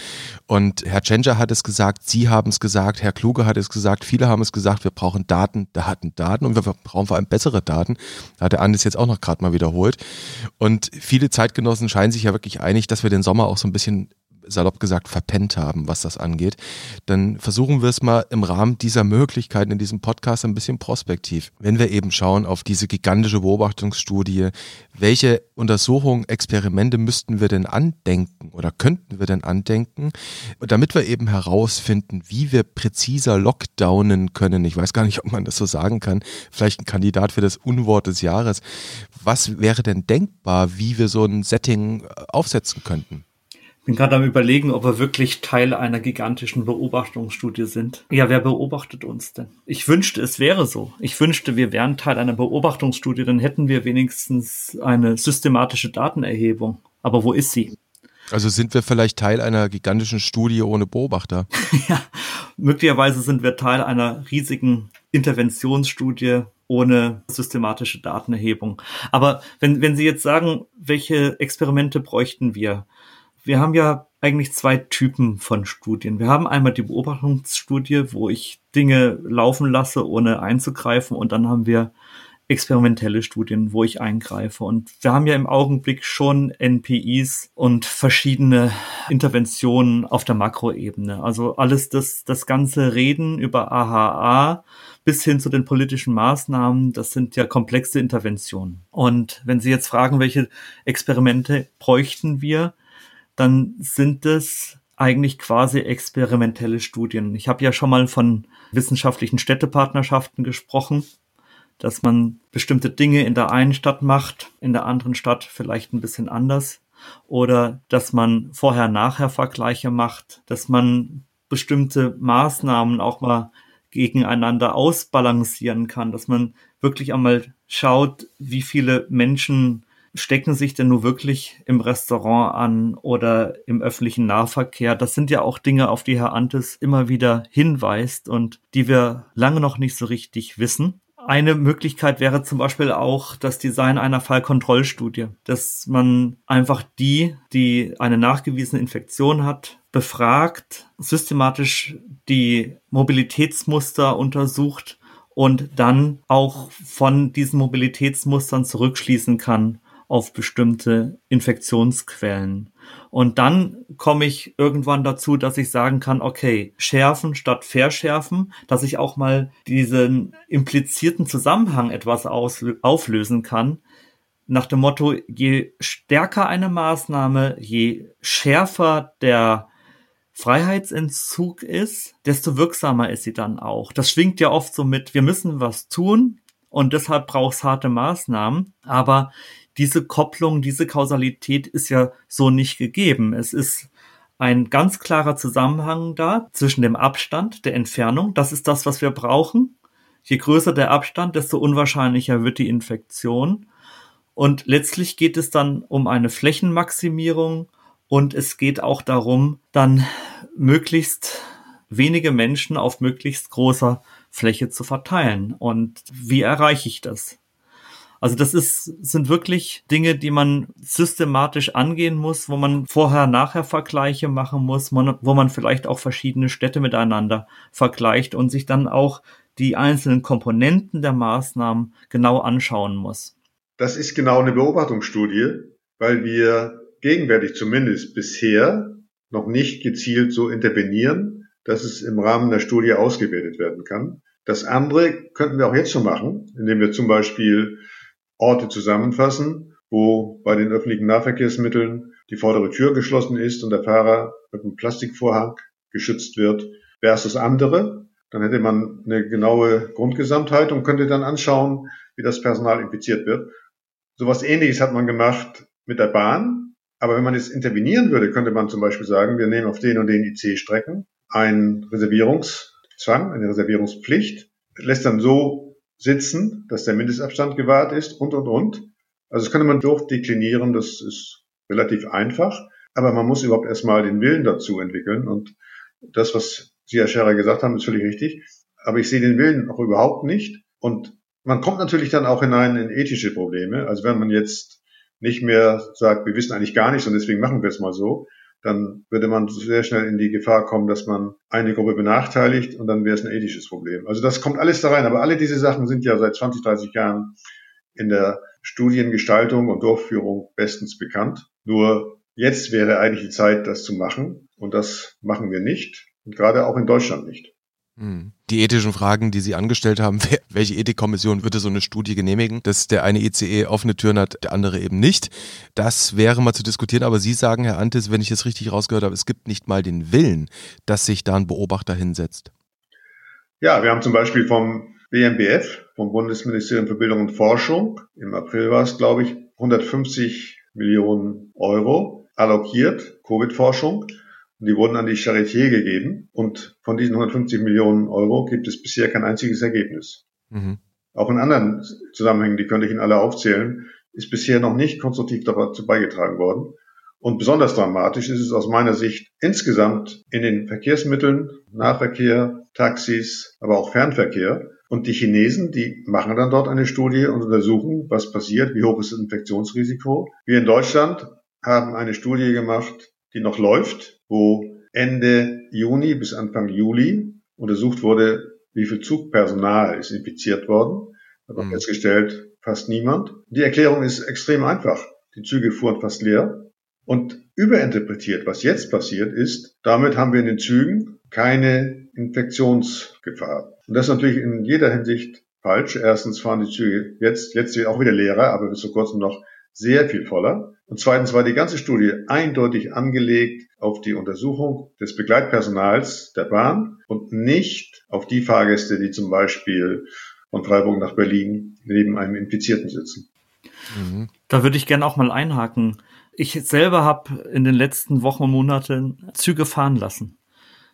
Und Herr Tschentscher hat es gesagt, Sie haben es gesagt, Herr Kluge hat es gesagt, viele haben es gesagt, wir brauchen Daten, Daten, Daten und wir brauchen vor allem bessere Daten. Da hat der Andis jetzt auch noch gerade mal wiederholt. Und viele Zeitgenossen scheinen sich ja wirklich einig, dass wir den Sommer auch so ein bisschen salopp gesagt verpennt haben, was das angeht, dann versuchen wir es mal im Rahmen dieser Möglichkeiten in diesem Podcast ein bisschen prospektiv. Wenn wir eben schauen auf diese gigantische Beobachtungsstudie, welche Untersuchungen, Experimente müssten wir denn andenken oder könnten wir denn andenken, damit wir eben herausfinden, wie wir präziser lockdownen können. Ich weiß gar nicht, ob man das so sagen kann. Vielleicht ein Kandidat für das Unwort des Jahres. Was wäre denn denkbar, wie wir so ein Setting aufsetzen könnten? Bin gerade am überlegen, ob wir wirklich Teil einer gigantischen Beobachtungsstudie sind. Ja, wer beobachtet uns denn? Ich wünschte, es wäre so. Ich wünschte, wir wären Teil einer Beobachtungsstudie, dann hätten wir wenigstens eine systematische Datenerhebung. Aber wo ist sie? Also sind wir vielleicht Teil einer gigantischen Studie ohne Beobachter? (laughs) ja, möglicherweise sind wir Teil einer riesigen Interventionsstudie ohne systematische Datenerhebung. Aber wenn, wenn Sie jetzt sagen, welche Experimente bräuchten wir? Wir haben ja eigentlich zwei Typen von Studien. Wir haben einmal die Beobachtungsstudie, wo ich Dinge laufen lasse, ohne einzugreifen. Und dann haben wir experimentelle Studien, wo ich eingreife. Und wir haben ja im Augenblick schon NPIs und verschiedene Interventionen auf der Makroebene. Also alles das, das ganze Reden über AHA bis hin zu den politischen Maßnahmen, das sind ja komplexe Interventionen. Und wenn Sie jetzt fragen, welche Experimente bräuchten wir, dann sind es eigentlich quasi experimentelle Studien. Ich habe ja schon mal von wissenschaftlichen Städtepartnerschaften gesprochen, dass man bestimmte Dinge in der einen Stadt macht, in der anderen Stadt vielleicht ein bisschen anders. Oder dass man Vorher-Nachher-Vergleiche macht, dass man bestimmte Maßnahmen auch mal gegeneinander ausbalancieren kann, dass man wirklich einmal schaut, wie viele Menschen stecken sich denn nur wirklich im Restaurant an oder im öffentlichen Nahverkehr? Das sind ja auch Dinge, auf die Herr Antes immer wieder hinweist und die wir lange noch nicht so richtig wissen. Eine Möglichkeit wäre zum Beispiel auch das Design einer Fallkontrollstudie, dass man einfach die, die eine nachgewiesene Infektion hat, befragt, systematisch die Mobilitätsmuster untersucht und dann auch von diesen Mobilitätsmustern zurückschließen kann auf bestimmte Infektionsquellen. Und dann komme ich irgendwann dazu, dass ich sagen kann, okay, schärfen statt verschärfen, dass ich auch mal diesen implizierten Zusammenhang etwas auflösen kann. Nach dem Motto, je stärker eine Maßnahme, je schärfer der Freiheitsentzug ist, desto wirksamer ist sie dann auch. Das schwingt ja oft so mit, wir müssen was tun und deshalb braucht es harte Maßnahmen. Aber diese Kopplung, diese Kausalität ist ja so nicht gegeben. Es ist ein ganz klarer Zusammenhang da zwischen dem Abstand, der Entfernung. Das ist das, was wir brauchen. Je größer der Abstand, desto unwahrscheinlicher wird die Infektion. Und letztlich geht es dann um eine Flächenmaximierung und es geht auch darum, dann möglichst wenige Menschen auf möglichst großer Fläche zu verteilen. Und wie erreiche ich das? Also das ist, sind wirklich Dinge, die man systematisch angehen muss, wo man vorher-nachher Vergleiche machen muss, wo man vielleicht auch verschiedene Städte miteinander vergleicht und sich dann auch die einzelnen Komponenten der Maßnahmen genau anschauen muss. Das ist genau eine Beobachtungsstudie, weil wir gegenwärtig zumindest bisher noch nicht gezielt so intervenieren, dass es im Rahmen der Studie ausgewertet werden kann. Das andere könnten wir auch jetzt schon machen, indem wir zum Beispiel Orte zusammenfassen, wo bei den öffentlichen Nahverkehrsmitteln die vordere Tür geschlossen ist und der Fahrer mit einem Plastikvorhang geschützt wird, versus andere. Dann hätte man eine genaue Grundgesamtheit und könnte dann anschauen, wie das Personal infiziert wird. Sowas ähnliches hat man gemacht mit der Bahn. Aber wenn man jetzt intervenieren würde, könnte man zum Beispiel sagen, wir nehmen auf den und den IC-Strecken ein Reservierungs Reservierungszwang, eine Reservierungspflicht, lässt dann so sitzen, dass der Mindestabstand gewahrt ist und, und, und. Also das könnte man durchdeklinieren, das ist relativ einfach, aber man muss überhaupt erstmal den Willen dazu entwickeln und das, was Sie, Herr Scherer, gesagt haben, ist völlig richtig. Aber ich sehe den Willen auch überhaupt nicht. Und man kommt natürlich dann auch hinein in ethische Probleme. Also wenn man jetzt nicht mehr sagt, wir wissen eigentlich gar nichts und deswegen machen wir es mal so, dann würde man sehr schnell in die Gefahr kommen, dass man eine Gruppe benachteiligt und dann wäre es ein ethisches Problem. Also das kommt alles da rein. Aber alle diese Sachen sind ja seit 20, 30 Jahren in der Studiengestaltung und Durchführung bestens bekannt. Nur jetzt wäre eigentlich die Zeit, das zu machen. Und das machen wir nicht. Und gerade auch in Deutschland nicht. Hm. Die ethischen Fragen, die Sie angestellt haben, (laughs) welche Ethikkommission würde so eine Studie genehmigen, dass der eine ICE offene Türen hat, der andere eben nicht. Das wäre mal zu diskutieren, aber Sie sagen, Herr Antes, wenn ich es richtig rausgehört habe, es gibt nicht mal den Willen, dass sich da ein Beobachter hinsetzt. Ja, wir haben zum Beispiel vom BMBF, vom Bundesministerium für Bildung und Forschung, im April war es, glaube ich, 150 Millionen Euro allokiert, Covid-Forschung. Und die wurden an die Charité gegeben. Und von diesen 150 Millionen Euro gibt es bisher kein einziges Ergebnis. Mhm. Auch in anderen Zusammenhängen, die könnte ich Ihnen alle aufzählen, ist bisher noch nicht konstruktiv dazu beigetragen worden. Und besonders dramatisch ist es aus meiner Sicht insgesamt in den Verkehrsmitteln, Nahverkehr, Taxis, aber auch Fernverkehr. Und die Chinesen, die machen dann dort eine Studie und untersuchen, was passiert, wie hoch ist das Infektionsrisiko. Wir in Deutschland haben eine Studie gemacht, die noch läuft, wo Ende Juni bis Anfang Juli untersucht wurde, wie viel Zugpersonal ist infiziert worden. Hat auch mhm. festgestellt, fast niemand. Die Erklärung ist extrem einfach. Die Züge fuhren fast leer. Und überinterpretiert, was jetzt passiert ist, damit haben wir in den Zügen keine Infektionsgefahr. Und das ist natürlich in jeder Hinsicht falsch. Erstens fahren die Züge jetzt, jetzt auch wieder leerer, aber bis vor kurzem noch sehr viel voller. Und zweitens war die ganze Studie eindeutig angelegt auf die Untersuchung des Begleitpersonals der Bahn und nicht auf die Fahrgäste, die zum Beispiel von Freiburg nach Berlin neben einem Infizierten sitzen. Mhm. Da würde ich gerne auch mal einhaken. Ich selber habe in den letzten Wochen und Monaten Züge fahren lassen.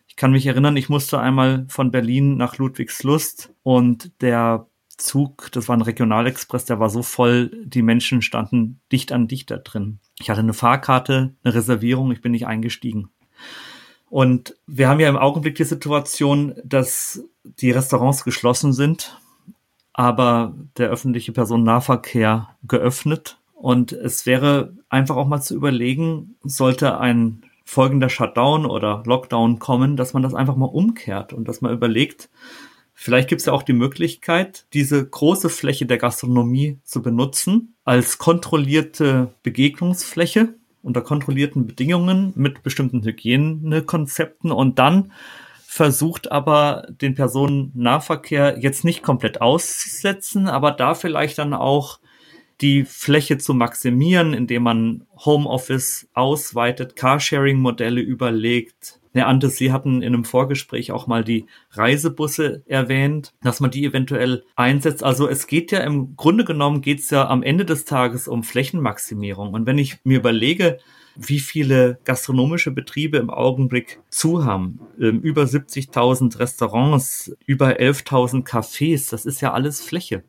Ich kann mich erinnern, ich musste einmal von Berlin nach Ludwigslust und der Zug, das war ein Regionalexpress, der war so voll, die Menschen standen dicht an dicht da drin. Ich hatte eine Fahrkarte, eine Reservierung, ich bin nicht eingestiegen. Und wir haben ja im Augenblick die Situation, dass die Restaurants geschlossen sind, aber der öffentliche Personennahverkehr geöffnet. Und es wäre einfach auch mal zu überlegen, sollte ein folgender Shutdown oder Lockdown kommen, dass man das einfach mal umkehrt und dass man überlegt, Vielleicht gibt es ja auch die Möglichkeit, diese große Fläche der Gastronomie zu benutzen als kontrollierte Begegnungsfläche unter kontrollierten Bedingungen mit bestimmten Hygienekonzepten und dann versucht aber den Personennahverkehr jetzt nicht komplett auszusetzen, aber da vielleicht dann auch die Fläche zu maximieren, indem man Homeoffice ausweitet, Carsharing-Modelle überlegt, Herr Antes, Sie hatten in einem Vorgespräch auch mal die Reisebusse erwähnt, dass man die eventuell einsetzt. Also es geht ja im Grunde genommen geht es ja am Ende des Tages um Flächenmaximierung. Und wenn ich mir überlege, wie viele gastronomische Betriebe im Augenblick zu haben. Ähm, über 70.000 Restaurants, über 11.000 Cafés, das ist ja alles Fläche.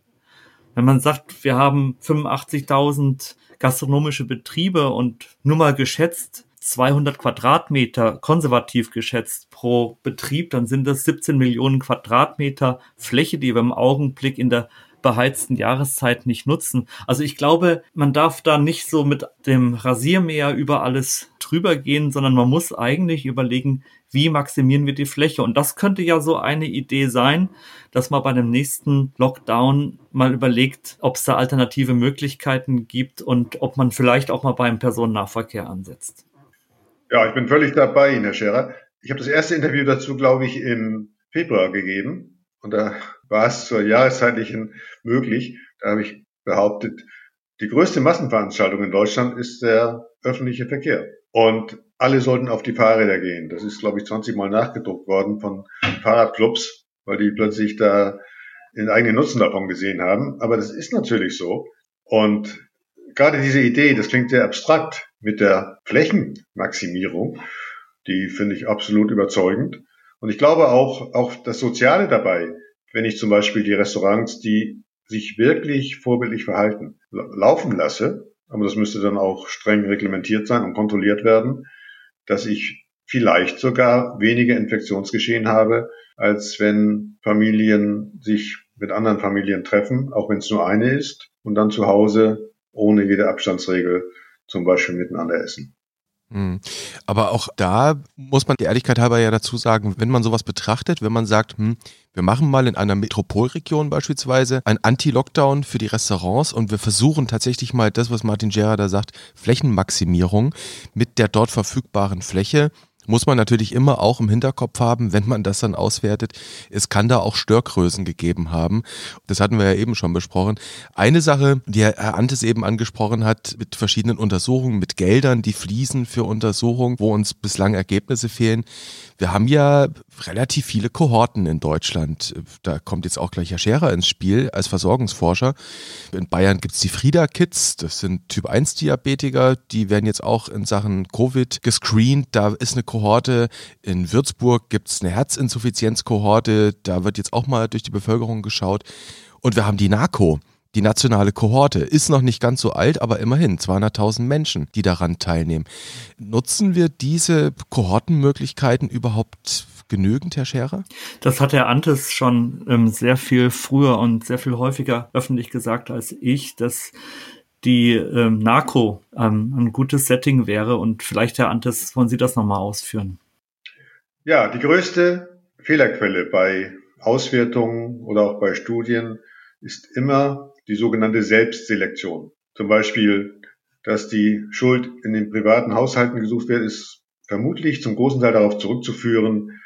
Wenn man sagt, wir haben 85.000 gastronomische Betriebe und nur mal geschätzt, 200 Quadratmeter konservativ geschätzt pro Betrieb, dann sind das 17 Millionen Quadratmeter Fläche, die wir im Augenblick in der beheizten Jahreszeit nicht nutzen. Also ich glaube, man darf da nicht so mit dem Rasiermäher über alles drüber gehen, sondern man muss eigentlich überlegen, wie maximieren wir die Fläche. Und das könnte ja so eine Idee sein, dass man bei dem nächsten Lockdown mal überlegt, ob es da alternative Möglichkeiten gibt und ob man vielleicht auch mal beim Personennahverkehr ansetzt. Ja, ich bin völlig dabei Herr Scherer. Ich habe das erste Interview dazu, glaube ich, im Februar gegeben. Und da war es zur jahreszeitlichen möglich. Da habe ich behauptet, die größte Massenveranstaltung in Deutschland ist der öffentliche Verkehr. Und alle sollten auf die Fahrräder gehen. Das ist, glaube ich, 20 Mal nachgedruckt worden von Fahrradclubs, weil die plötzlich da den eigenen Nutzen davon gesehen haben. Aber das ist natürlich so. Und gerade diese Idee, das klingt sehr abstrakt mit der Flächenmaximierung, die finde ich absolut überzeugend. Und ich glaube auch, auch das Soziale dabei, wenn ich zum Beispiel die Restaurants, die sich wirklich vorbildlich verhalten, laufen lasse, aber das müsste dann auch streng reglementiert sein und kontrolliert werden, dass ich vielleicht sogar weniger Infektionsgeschehen habe, als wenn Familien sich mit anderen Familien treffen, auch wenn es nur eine ist, und dann zu Hause ohne jede Abstandsregel zum Beispiel miteinander essen. Hm. Aber auch da muss man der Ehrlichkeit halber ja dazu sagen, wenn man sowas betrachtet, wenn man sagt, hm, wir machen mal in einer Metropolregion beispielsweise ein Anti-Lockdown für die Restaurants und wir versuchen tatsächlich mal das, was Martin Gera da sagt, Flächenmaximierung mit der dort verfügbaren Fläche muss man natürlich immer auch im Hinterkopf haben, wenn man das dann auswertet. Es kann da auch Störgrößen gegeben haben. Das hatten wir ja eben schon besprochen. Eine Sache, die Herr Antes eben angesprochen hat, mit verschiedenen Untersuchungen, mit Geldern, die fließen für Untersuchungen, wo uns bislang Ergebnisse fehlen. Wir haben ja relativ viele Kohorten in Deutschland. Da kommt jetzt auch gleich Herr Scherer ins Spiel als Versorgungsforscher. In Bayern gibt es die Frieda-Kids, das sind Typ-1-Diabetiker, die werden jetzt auch in Sachen Covid gescreent. Da ist eine. In Würzburg gibt es eine Herzinsuffizienzkohorte. Da wird jetzt auch mal durch die Bevölkerung geschaut. Und wir haben die NACO. Die nationale Kohorte ist noch nicht ganz so alt, aber immerhin 200.000 Menschen, die daran teilnehmen. Nutzen wir diese Kohortenmöglichkeiten überhaupt genügend, Herr Scherer? Das hat Herr Antes schon ähm, sehr viel früher und sehr viel häufiger öffentlich gesagt als ich, dass die ähm, NACO ähm, ein gutes Setting wäre. Und vielleicht, Herr Antes, wollen Sie das nochmal ausführen? Ja, die größte Fehlerquelle bei Auswertungen oder auch bei Studien ist immer die sogenannte Selbstselektion. Zum Beispiel, dass die Schuld in den privaten Haushalten gesucht wird, ist vermutlich zum großen Teil darauf zurückzuführen,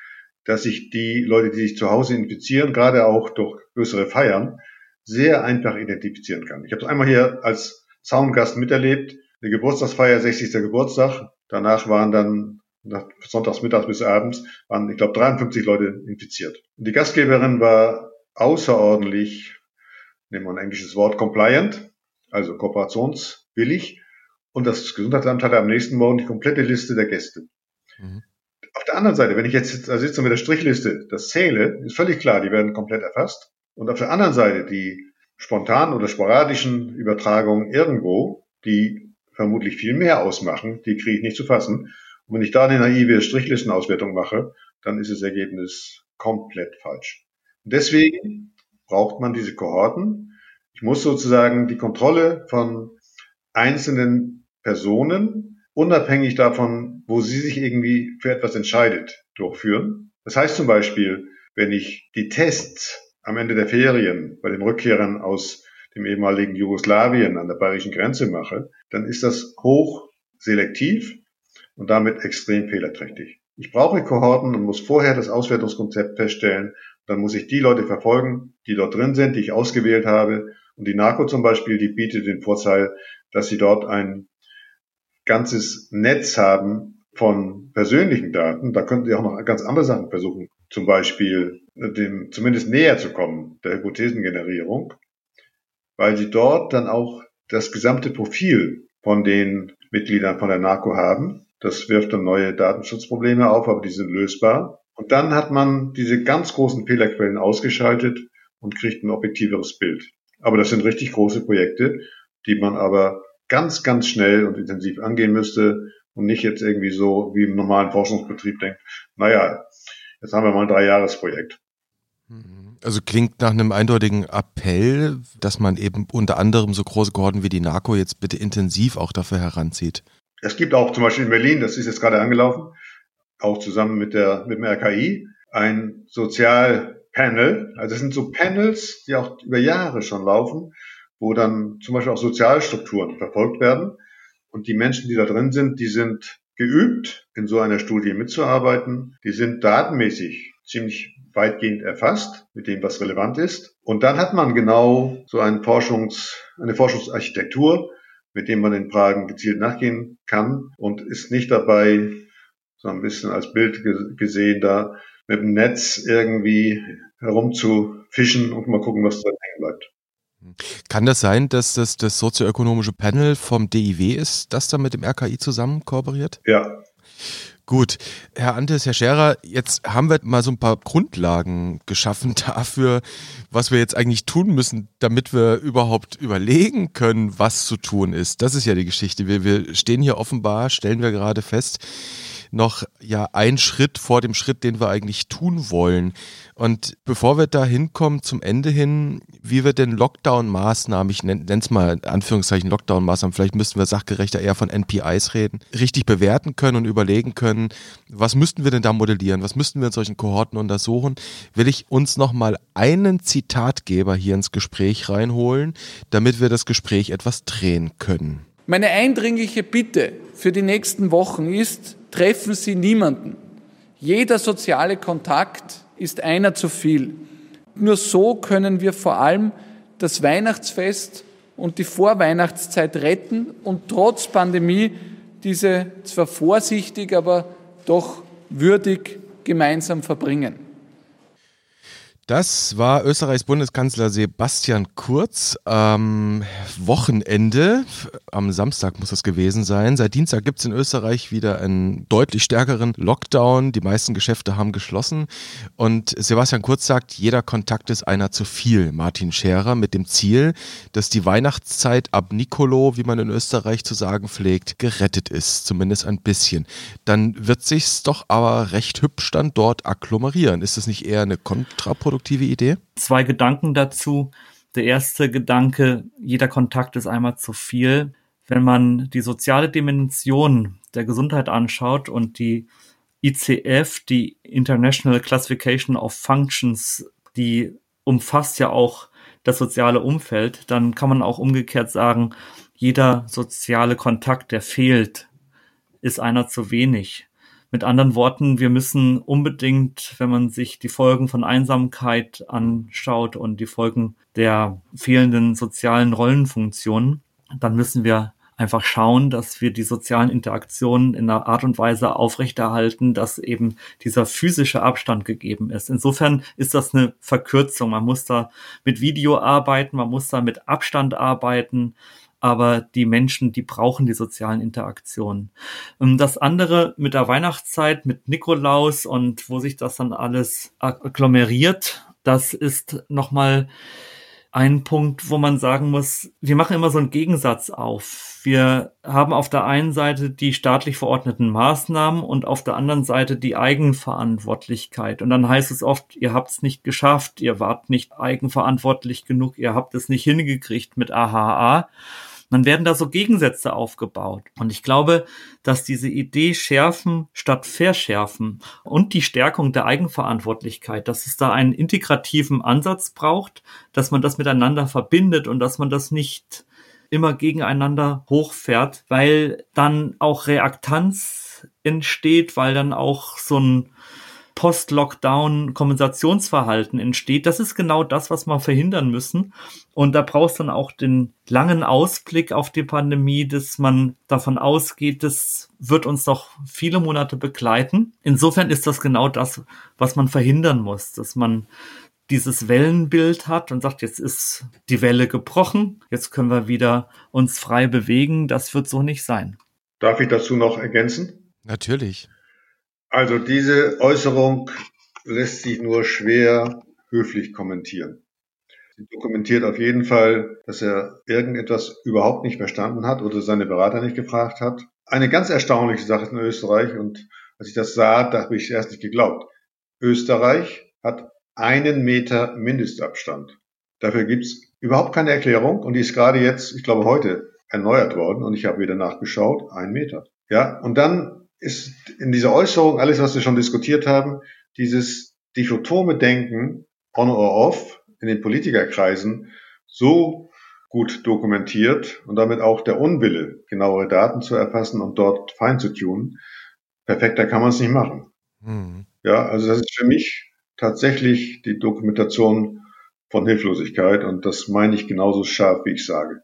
dass sich die Leute, die sich zu Hause infizieren, gerade auch durch größere Feiern, sehr einfach identifizieren kann. Ich habe es einmal hier als Soundgast miterlebt. Eine Geburtstagsfeier, 60. Geburtstag. Danach waren dann sonntags mittags bis abends waren, ich glaube, 53 Leute infiziert. Und die Gastgeberin war außerordentlich, nehmen wir ein englisches Wort, compliant, also kooperationswillig. Und das Gesundheitsamt hatte am nächsten Morgen die komplette Liste der Gäste. Mhm. Auf der anderen Seite, wenn ich jetzt da sitze mit der Strichliste das zähle, ist völlig klar, die werden komplett erfasst. Und auf der anderen Seite die spontanen oder sporadischen Übertragungen irgendwo, die vermutlich viel mehr ausmachen, die kriege ich nicht zu fassen. Und wenn ich da eine naive Strichlistenauswertung mache, dann ist das Ergebnis komplett falsch. Und deswegen braucht man diese Kohorten. Ich muss sozusagen die Kontrolle von einzelnen Personen, unabhängig davon, wo sie sich irgendwie für etwas entscheidet, durchführen. Das heißt zum Beispiel, wenn ich die Tests am Ende der Ferien bei den Rückkehrern aus dem ehemaligen Jugoslawien an der bayerischen Grenze mache, dann ist das hoch selektiv und damit extrem fehlerträchtig. Ich brauche Kohorten und muss vorher das Auswertungskonzept feststellen. Dann muss ich die Leute verfolgen, die dort drin sind, die ich ausgewählt habe. Und die NACO zum Beispiel, die bietet den Vorteil, dass sie dort ein ganzes Netz haben von persönlichen Daten. Da könnten Sie auch noch ganz andere Sachen versuchen zum Beispiel dem zumindest näher zu kommen, der Hypothesengenerierung, weil sie dort dann auch das gesamte Profil von den Mitgliedern von der NARCO haben. Das wirft dann neue Datenschutzprobleme auf, aber die sind lösbar. Und dann hat man diese ganz großen Fehlerquellen ausgeschaltet und kriegt ein objektiveres Bild. Aber das sind richtig große Projekte, die man aber ganz, ganz schnell und intensiv angehen müsste und nicht jetzt irgendwie so wie im normalen Forschungsbetrieb denkt, naja, Jetzt haben wir mal ein Dreijahresprojekt. Also klingt nach einem eindeutigen Appell, dass man eben unter anderem so große Kohorten wie die NACO jetzt bitte intensiv auch dafür heranzieht. Es gibt auch zum Beispiel in Berlin, das ist jetzt gerade angelaufen, auch zusammen mit, der, mit dem RKI, ein Sozialpanel. Also es sind so Panels, die auch über Jahre schon laufen, wo dann zum Beispiel auch Sozialstrukturen verfolgt werden. Und die Menschen, die da drin sind, die sind geübt, in so einer Studie mitzuarbeiten. Die sind datenmäßig ziemlich weitgehend erfasst mit dem, was relevant ist. Und dann hat man genau so einen Forschungs, eine Forschungsarchitektur, mit dem man den Fragen gezielt nachgehen kann und ist nicht dabei, so ein bisschen als Bild gesehen, da mit dem Netz irgendwie herumzufischen und mal gucken, was da hängen bleibt. Kann das sein, dass das das sozioökonomische Panel vom DIW ist, das da mit dem RKI zusammen kooperiert? Ja. Gut, Herr Antes, Herr Scherer, jetzt haben wir mal so ein paar Grundlagen geschaffen (laughs) dafür, was wir jetzt eigentlich tun müssen, damit wir überhaupt überlegen können, was zu tun ist. Das ist ja die Geschichte. Wir, wir stehen hier offenbar, stellen wir gerade fest, noch ja ein Schritt vor dem Schritt, den wir eigentlich tun wollen. Und bevor wir da hinkommen zum Ende hin, wie wir denn Lockdown-Maßnahmen, ich nenne es mal in Anführungszeichen Lockdown-Maßnahmen, vielleicht müssten wir sachgerechter eher von NPIs reden, richtig bewerten können und überlegen können, was müssten wir denn da modellieren, was müssten wir in solchen Kohorten untersuchen, will ich uns nochmal einen Zitatgeber hier ins Gespräch reinholen, damit wir das Gespräch etwas drehen können. Meine eindringliche Bitte für die nächsten Wochen ist, treffen Sie niemanden. Jeder soziale Kontakt ist einer zu viel. Nur so können wir vor allem das Weihnachtsfest und die Vorweihnachtszeit retten und trotz Pandemie diese zwar vorsichtig, aber doch würdig gemeinsam verbringen. Das war Österreichs Bundeskanzler Sebastian Kurz am Wochenende. Am Samstag muss es gewesen sein. Seit Dienstag gibt es in Österreich wieder einen deutlich stärkeren Lockdown. Die meisten Geschäfte haben geschlossen. Und Sebastian Kurz sagt, jeder Kontakt ist einer zu viel. Martin Scherer mit dem Ziel, dass die Weihnachtszeit ab Nicolo, wie man in Österreich zu sagen pflegt, gerettet ist. Zumindest ein bisschen. Dann wird sich's doch aber recht hübsch dann dort agglomerieren. Ist das nicht eher eine Kontraproduktion? Produktive Idee? Zwei Gedanken dazu. Der erste Gedanke, jeder Kontakt ist einmal zu viel. Wenn man die soziale Dimension der Gesundheit anschaut und die ICF, die International Classification of Functions, die umfasst ja auch das soziale Umfeld, dann kann man auch umgekehrt sagen, jeder soziale Kontakt, der fehlt, ist einer zu wenig. Mit anderen Worten, wir müssen unbedingt, wenn man sich die Folgen von Einsamkeit anschaut und die Folgen der fehlenden sozialen Rollenfunktionen, dann müssen wir einfach schauen, dass wir die sozialen Interaktionen in einer Art und Weise aufrechterhalten, dass eben dieser physische Abstand gegeben ist. Insofern ist das eine Verkürzung. Man muss da mit Video arbeiten, man muss da mit Abstand arbeiten aber die Menschen, die brauchen die sozialen Interaktionen. Ähm, das andere mit der Weihnachtszeit, mit Nikolaus und wo sich das dann alles agglomeriert, das ist nochmal ein Punkt, wo man sagen muss, wir machen immer so einen Gegensatz auf. Wir haben auf der einen Seite die staatlich verordneten Maßnahmen und auf der anderen Seite die Eigenverantwortlichkeit. Und dann heißt es oft, ihr habt es nicht geschafft, ihr wart nicht eigenverantwortlich genug, ihr habt es nicht hingekriegt mit AHA dann werden da so Gegensätze aufgebaut. Und ich glaube, dass diese Idee schärfen statt verschärfen und die Stärkung der Eigenverantwortlichkeit, dass es da einen integrativen Ansatz braucht, dass man das miteinander verbindet und dass man das nicht immer gegeneinander hochfährt, weil dann auch Reaktanz entsteht, weil dann auch so ein Post-Lockdown-Kompensationsverhalten entsteht. Das ist genau das, was wir verhindern müssen. Und da brauchst dann auch den langen Ausblick auf die Pandemie, dass man davon ausgeht, das wird uns noch viele Monate begleiten. Insofern ist das genau das, was man verhindern muss, dass man dieses Wellenbild hat und sagt, jetzt ist die Welle gebrochen, jetzt können wir wieder uns frei bewegen. Das wird so nicht sein. Darf ich dazu noch ergänzen? Natürlich. Also diese Äußerung lässt sich nur schwer höflich kommentieren. Sie dokumentiert auf jeden Fall, dass er irgendetwas überhaupt nicht verstanden hat oder seine Berater nicht gefragt hat. Eine ganz erstaunliche Sache in Österreich und als ich das sah, da habe ich erst nicht geglaubt. Österreich hat einen Meter Mindestabstand. Dafür gibt's überhaupt keine Erklärung und die ist gerade jetzt, ich glaube heute, erneuert worden und ich habe wieder nachgeschaut, ein Meter. Ja, und dann ist in dieser Äußerung alles, was wir schon diskutiert haben, dieses dichotome Denken on or off in den Politikerkreisen so gut dokumentiert und damit auch der Unwille, genauere Daten zu erfassen und dort fein zu tun. Perfekter kann man es nicht machen. Mhm. Ja, also das ist für mich tatsächlich die Dokumentation von Hilflosigkeit und das meine ich genauso scharf, wie ich sage.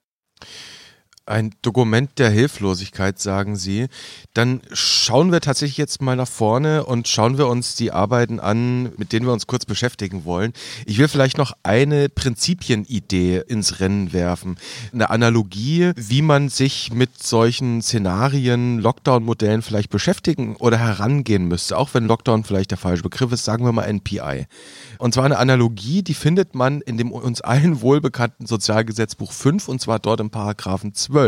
Ein Dokument der Hilflosigkeit, sagen Sie. Dann schauen wir tatsächlich jetzt mal nach vorne und schauen wir uns die Arbeiten an, mit denen wir uns kurz beschäftigen wollen. Ich will vielleicht noch eine Prinzipienidee ins Rennen werfen. Eine Analogie, wie man sich mit solchen Szenarien, Lockdown-Modellen vielleicht beschäftigen oder herangehen müsste. Auch wenn Lockdown vielleicht der falsche Begriff ist, sagen wir mal NPI. Und zwar eine Analogie, die findet man in dem uns allen wohlbekannten Sozialgesetzbuch 5 und zwar dort im Paragraphen 12.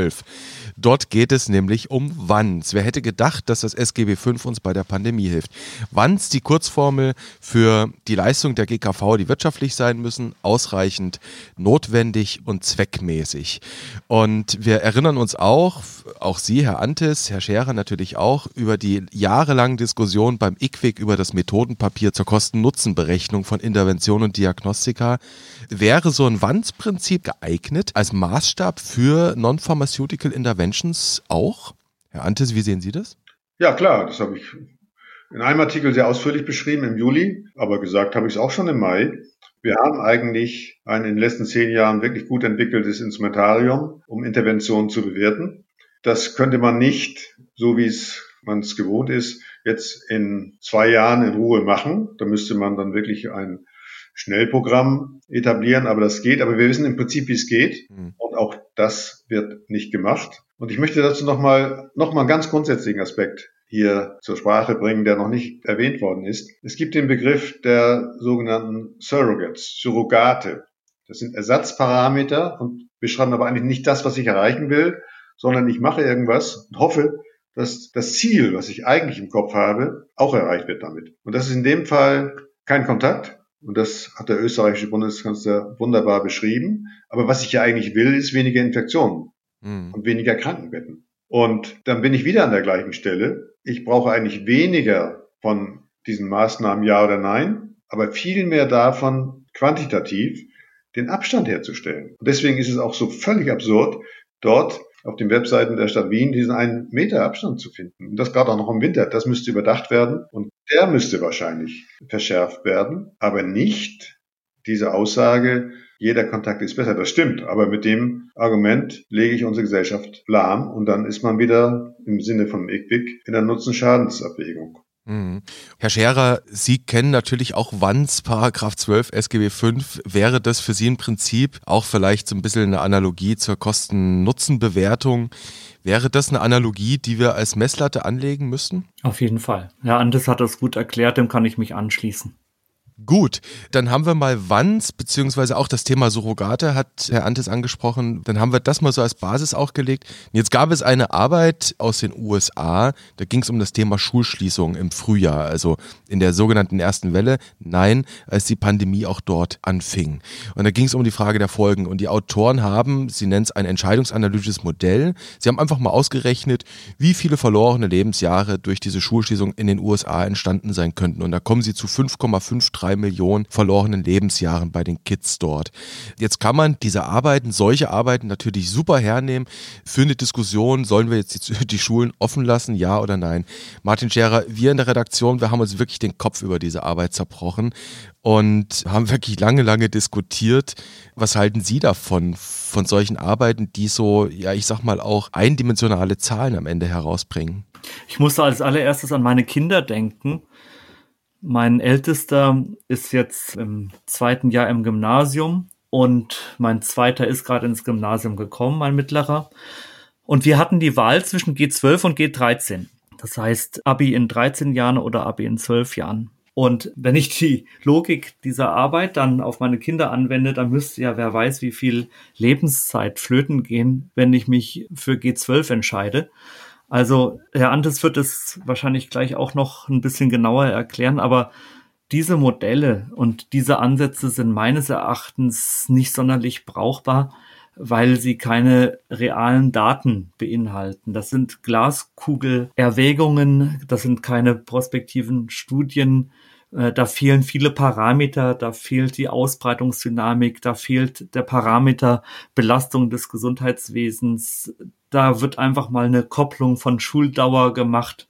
Dort geht es nämlich um Wanns. Wer hätte gedacht, dass das SGB 5 uns bei der Pandemie hilft? Wanns, die Kurzformel für die Leistung der GKV, die wirtschaftlich sein müssen, ausreichend, notwendig und zweckmäßig. Und wir erinnern uns auch, auch Sie, Herr Antes, Herr Scherer natürlich auch, über die jahrelangen Diskussionen beim IQWIC über das Methodenpapier zur Kosten-Nutzen-Berechnung von Intervention und Diagnostika. Wäre so ein Wands-Prinzip geeignet als Maßstab für Non-Pharmaceutical Interventions auch? Herr Antes, wie sehen Sie das? Ja, klar, das habe ich in einem Artikel sehr ausführlich beschrieben im Juli, aber gesagt habe ich es auch schon im Mai. Wir haben eigentlich ein in den letzten zehn Jahren wirklich gut entwickeltes Instrumentarium, um Interventionen zu bewerten. Das könnte man nicht, so wie es man es gewohnt ist, jetzt in zwei Jahren in Ruhe machen. Da müsste man dann wirklich ein Schnellprogramm etablieren, aber das geht. Aber wir wissen im Prinzip, wie es geht. Mhm. Und auch das wird nicht gemacht. Und ich möchte dazu nochmal noch mal einen ganz grundsätzlichen Aspekt hier zur Sprache bringen, der noch nicht erwähnt worden ist. Es gibt den Begriff der sogenannten Surrogates, Surrogate. Das sind Ersatzparameter und beschreiben aber eigentlich nicht das, was ich erreichen will, sondern ich mache irgendwas und hoffe, dass das Ziel, was ich eigentlich im Kopf habe, auch erreicht wird damit. Und das ist in dem Fall kein Kontakt. Und das hat der österreichische Bundeskanzler wunderbar beschrieben. Aber was ich ja eigentlich will, ist weniger Infektionen mhm. und weniger Krankenbetten. Und dann bin ich wieder an der gleichen Stelle. Ich brauche eigentlich weniger von diesen Maßnahmen, ja oder nein, aber viel mehr davon quantitativ den Abstand herzustellen. Und deswegen ist es auch so völlig absurd, dort auf den Webseiten der Stadt Wien diesen einen Meter Abstand zu finden. Und das gerade auch noch im Winter. Das müsste überdacht werden und der müsste wahrscheinlich verschärft werden, aber nicht diese Aussage, jeder Kontakt ist besser. Das stimmt, aber mit dem Argument lege ich unsere Gesellschaft lahm und dann ist man wieder im Sinne von ICWIC in der Nutzen-Schadensabwägung. Mhm. Herr Scherer, Sie kennen natürlich auch Wanns Paragraph 12 SGB 5. Wäre das für Sie im Prinzip auch vielleicht so ein bisschen eine Analogie zur Kosten-Nutzen-Bewertung? Wäre das eine Analogie, die wir als Messlatte anlegen müssten? Auf jeden Fall. Herr Andes hat das gut erklärt, dem kann ich mich anschließen. Gut, dann haben wir mal Wanns, beziehungsweise auch das Thema Surrogate hat Herr Antes angesprochen. Dann haben wir das mal so als Basis auch gelegt. Jetzt gab es eine Arbeit aus den USA, da ging es um das Thema Schulschließung im Frühjahr, also in der sogenannten ersten Welle. Nein, als die Pandemie auch dort anfing. Und da ging es um die Frage der Folgen. Und die Autoren haben, sie nennen es ein entscheidungsanalytisches Modell. Sie haben einfach mal ausgerechnet, wie viele verlorene Lebensjahre durch diese Schulschließung in den USA entstanden sein könnten. Und da kommen sie zu 5,53 drei Millionen verlorenen Lebensjahren bei den Kids dort. Jetzt kann man diese Arbeiten, solche Arbeiten natürlich super hernehmen für eine Diskussion, sollen wir jetzt die, die Schulen offen lassen, ja oder nein. Martin Scherer, wir in der Redaktion, wir haben uns wirklich den Kopf über diese Arbeit zerbrochen und haben wirklich lange, lange diskutiert. Was halten Sie davon, von solchen Arbeiten, die so, ja, ich sag mal auch eindimensionale Zahlen am Ende herausbringen? Ich musste als allererstes an meine Kinder denken. Mein Ältester ist jetzt im zweiten Jahr im Gymnasium und mein zweiter ist gerade ins Gymnasium gekommen, mein mittlerer. Und wir hatten die Wahl zwischen G12 und G13. Das heißt, Abi in 13 Jahren oder Abi in 12 Jahren. Und wenn ich die Logik dieser Arbeit dann auf meine Kinder anwende, dann müsste ja wer weiß, wie viel Lebenszeit flöten gehen, wenn ich mich für G12 entscheide. Also Herr Antes wird es wahrscheinlich gleich auch noch ein bisschen genauer erklären, aber diese Modelle und diese Ansätze sind meines Erachtens nicht sonderlich brauchbar, weil sie keine realen Daten beinhalten. Das sind Glaskugelerwägungen, das sind keine prospektiven Studien, da fehlen viele Parameter, da fehlt die Ausbreitungsdynamik, da fehlt der Parameter Belastung des Gesundheitswesens, da wird einfach mal eine Kopplung von Schuldauer gemacht.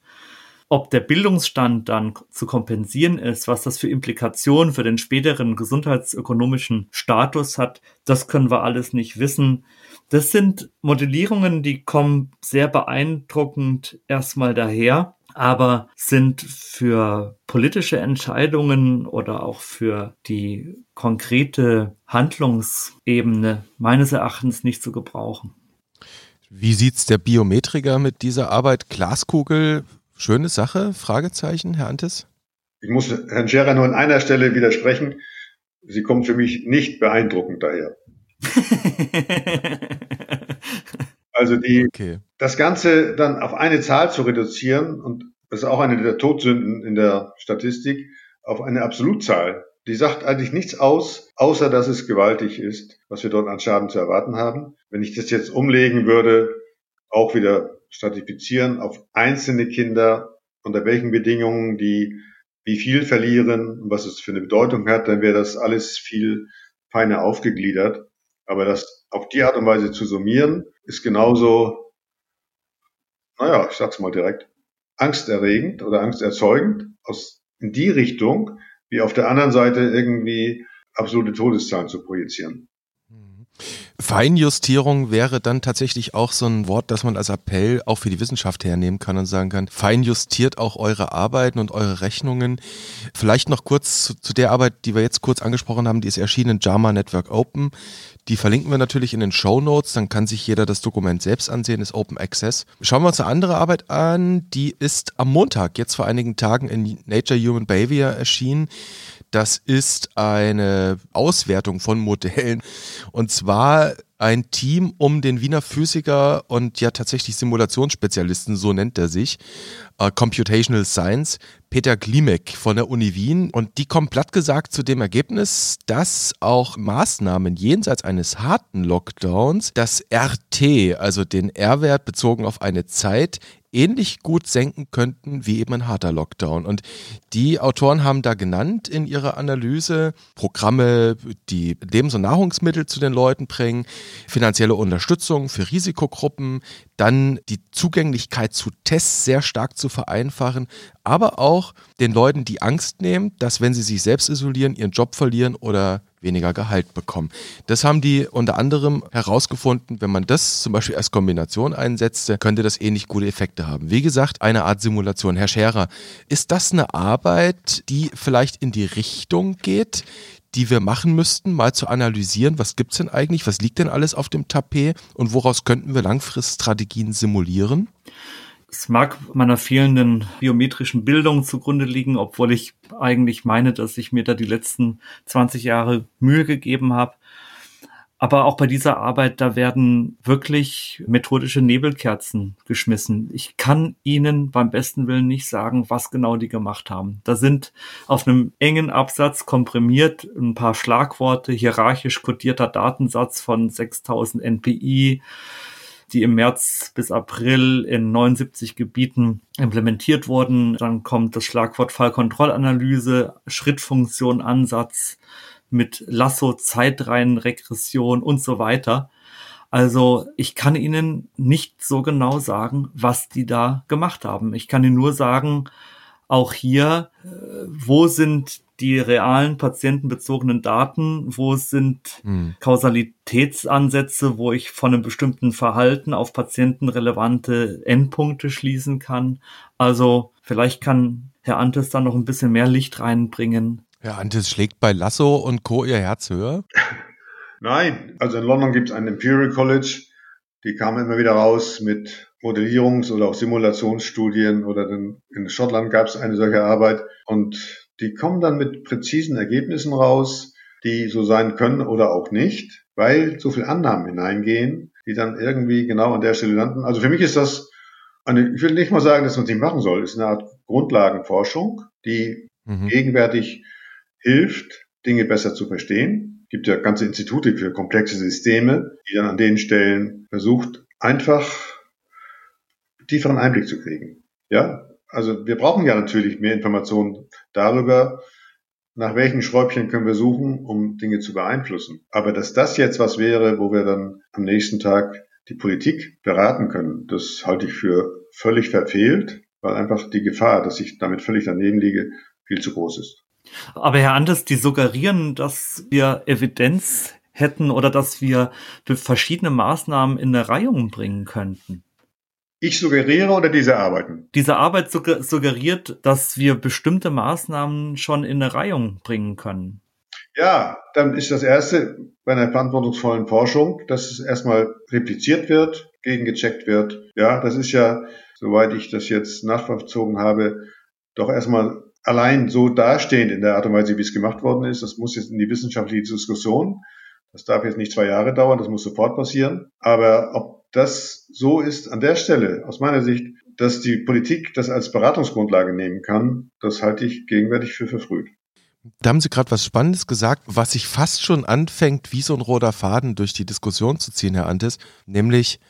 ob der Bildungsstand dann zu kompensieren ist, was das für Implikationen für den späteren gesundheitsökonomischen Status hat, das können wir alles nicht wissen. Das sind Modellierungen, die kommen sehr beeindruckend erstmal daher, aber sind für politische Entscheidungen oder auch für die konkrete Handlungsebene meines Erachtens nicht zu gebrauchen. Wie sieht's der Biometriker mit dieser Arbeit? Glaskugel Schöne Sache? Fragezeichen, Herr Antes? Ich muss Herrn Scherer nur an einer Stelle widersprechen. Sie kommt für mich nicht beeindruckend daher. (laughs) also die, okay. das Ganze dann auf eine Zahl zu reduzieren, und das ist auch eine der Todsünden in der Statistik, auf eine Absolutzahl, die sagt eigentlich nichts aus, außer dass es gewaltig ist, was wir dort an Schaden zu erwarten haben. Wenn ich das jetzt umlegen würde, auch wieder stratifizieren auf einzelne Kinder, unter welchen Bedingungen die wie viel verlieren und was es für eine Bedeutung hat, dann wäre das alles viel feiner aufgegliedert. Aber das auf die Art und Weise zu summieren, ist genauso, naja, ich sag's mal direkt, angsterregend oder angsterzeugend aus in die Richtung, wie auf der anderen Seite irgendwie absolute Todeszahlen zu projizieren. Feinjustierung wäre dann tatsächlich auch so ein Wort, das man als Appell auch für die Wissenschaft hernehmen kann und sagen kann, feinjustiert auch eure Arbeiten und eure Rechnungen. Vielleicht noch kurz zu, zu der Arbeit, die wir jetzt kurz angesprochen haben, die ist erschienen in JAMA Network Open. Die verlinken wir natürlich in den Show Notes, dann kann sich jeder das Dokument selbst ansehen, ist Open Access. Schauen wir uns eine andere Arbeit an, die ist am Montag, jetzt vor einigen Tagen in Nature Human Behavior erschienen. Das ist eine Auswertung von Modellen und zwar ein Team um den Wiener Physiker und ja tatsächlich Simulationsspezialisten, so nennt er sich, äh, Computational Science, Peter Klimek von der Uni Wien. Und die kommen platt gesagt zu dem Ergebnis, dass auch Maßnahmen jenseits eines harten Lockdowns das RT, also den R-Wert bezogen auf eine Zeit, ähnlich gut senken könnten wie eben ein harter Lockdown. Und die Autoren haben da genannt in ihrer Analyse Programme, die Lebens- und Nahrungsmittel zu den Leuten bringen, finanzielle Unterstützung für Risikogruppen, dann die Zugänglichkeit zu Tests sehr stark zu vereinfachen, aber auch den Leuten die Angst nehmen, dass wenn sie sich selbst isolieren, ihren Job verlieren oder weniger Gehalt bekommen. Das haben die unter anderem herausgefunden, wenn man das zum Beispiel als Kombination einsetzte, könnte das ähnlich gute Effekte haben. Wie gesagt, eine Art Simulation. Herr Scherer, ist das eine Arbeit, die vielleicht in die Richtung geht, die wir machen müssten, mal zu analysieren, was gibt's denn eigentlich, was liegt denn alles auf dem Tapet und woraus könnten wir Langfriststrategien simulieren? Es mag meiner fehlenden biometrischen Bildung zugrunde liegen, obwohl ich eigentlich meine, dass ich mir da die letzten 20 Jahre Mühe gegeben habe. Aber auch bei dieser Arbeit, da werden wirklich methodische Nebelkerzen geschmissen. Ich kann Ihnen beim besten Willen nicht sagen, was genau die gemacht haben. Da sind auf einem engen Absatz komprimiert ein paar Schlagworte, hierarchisch kodierter Datensatz von 6000 NPI, die im März bis April in 79 Gebieten implementiert wurden. Dann kommt das Schlagwort Fallkontrollanalyse, Schrittfunktion, Ansatz, mit Lasso, Zeitreihenregression und so weiter. Also ich kann Ihnen nicht so genau sagen, was die da gemacht haben. Ich kann Ihnen nur sagen, auch hier, äh, wo sind die realen patientenbezogenen Daten, wo sind hm. Kausalitätsansätze, wo ich von einem bestimmten Verhalten auf patientenrelevante Endpunkte schließen kann. Also vielleicht kann Herr Antes da noch ein bisschen mehr Licht reinbringen. Herr Antes schlägt bei Lasso und Co. Ihr Herz höher? Nein, also in London gibt es ein Imperial College, die kamen immer wieder raus mit Modellierungs- oder auch Simulationsstudien oder in Schottland gab es eine solche Arbeit und die kommen dann mit präzisen Ergebnissen raus, die so sein können oder auch nicht, weil so viel Annahmen hineingehen, die dann irgendwie genau an der Stelle landen. Also für mich ist das eine, ich will nicht mal sagen, dass man es nicht machen soll, es ist eine Art Grundlagenforschung, die mhm. gegenwärtig hilft, Dinge besser zu verstehen. Es gibt ja ganze Institute für komplexe Systeme, die dann an den Stellen versucht, einfach tieferen Einblick zu kriegen. Ja, also wir brauchen ja natürlich mehr Informationen darüber, nach welchen Schräubchen können wir suchen, um Dinge zu beeinflussen. Aber dass das jetzt was wäre, wo wir dann am nächsten Tag die Politik beraten können, das halte ich für völlig verfehlt. weil einfach die Gefahr, dass ich damit völlig daneben liege, viel zu groß ist. Aber Herr Anders, die suggerieren, dass wir Evidenz hätten oder dass wir verschiedene Maßnahmen in eine Reihung bringen könnten. Ich suggeriere oder diese arbeiten? Diese Arbeit suggeriert, dass wir bestimmte Maßnahmen schon in eine Reihung bringen können. Ja, dann ist das Erste bei einer verantwortungsvollen Forschung, dass es erstmal repliziert wird, gegengecheckt wird. Ja, das ist ja, soweit ich das jetzt nachvollzogen habe, doch erstmal allein so dastehend in der Art und Weise, wie es gemacht worden ist. Das muss jetzt in die wissenschaftliche Diskussion. Das darf jetzt nicht zwei Jahre dauern, das muss sofort passieren. Aber ob das so ist an der Stelle, aus meiner Sicht, dass die Politik das als Beratungsgrundlage nehmen kann, das halte ich gegenwärtig für verfrüht. Da haben Sie gerade was Spannendes gesagt, was sich fast schon anfängt, wie so ein roter Faden durch die Diskussion zu ziehen, Herr Antes, nämlich,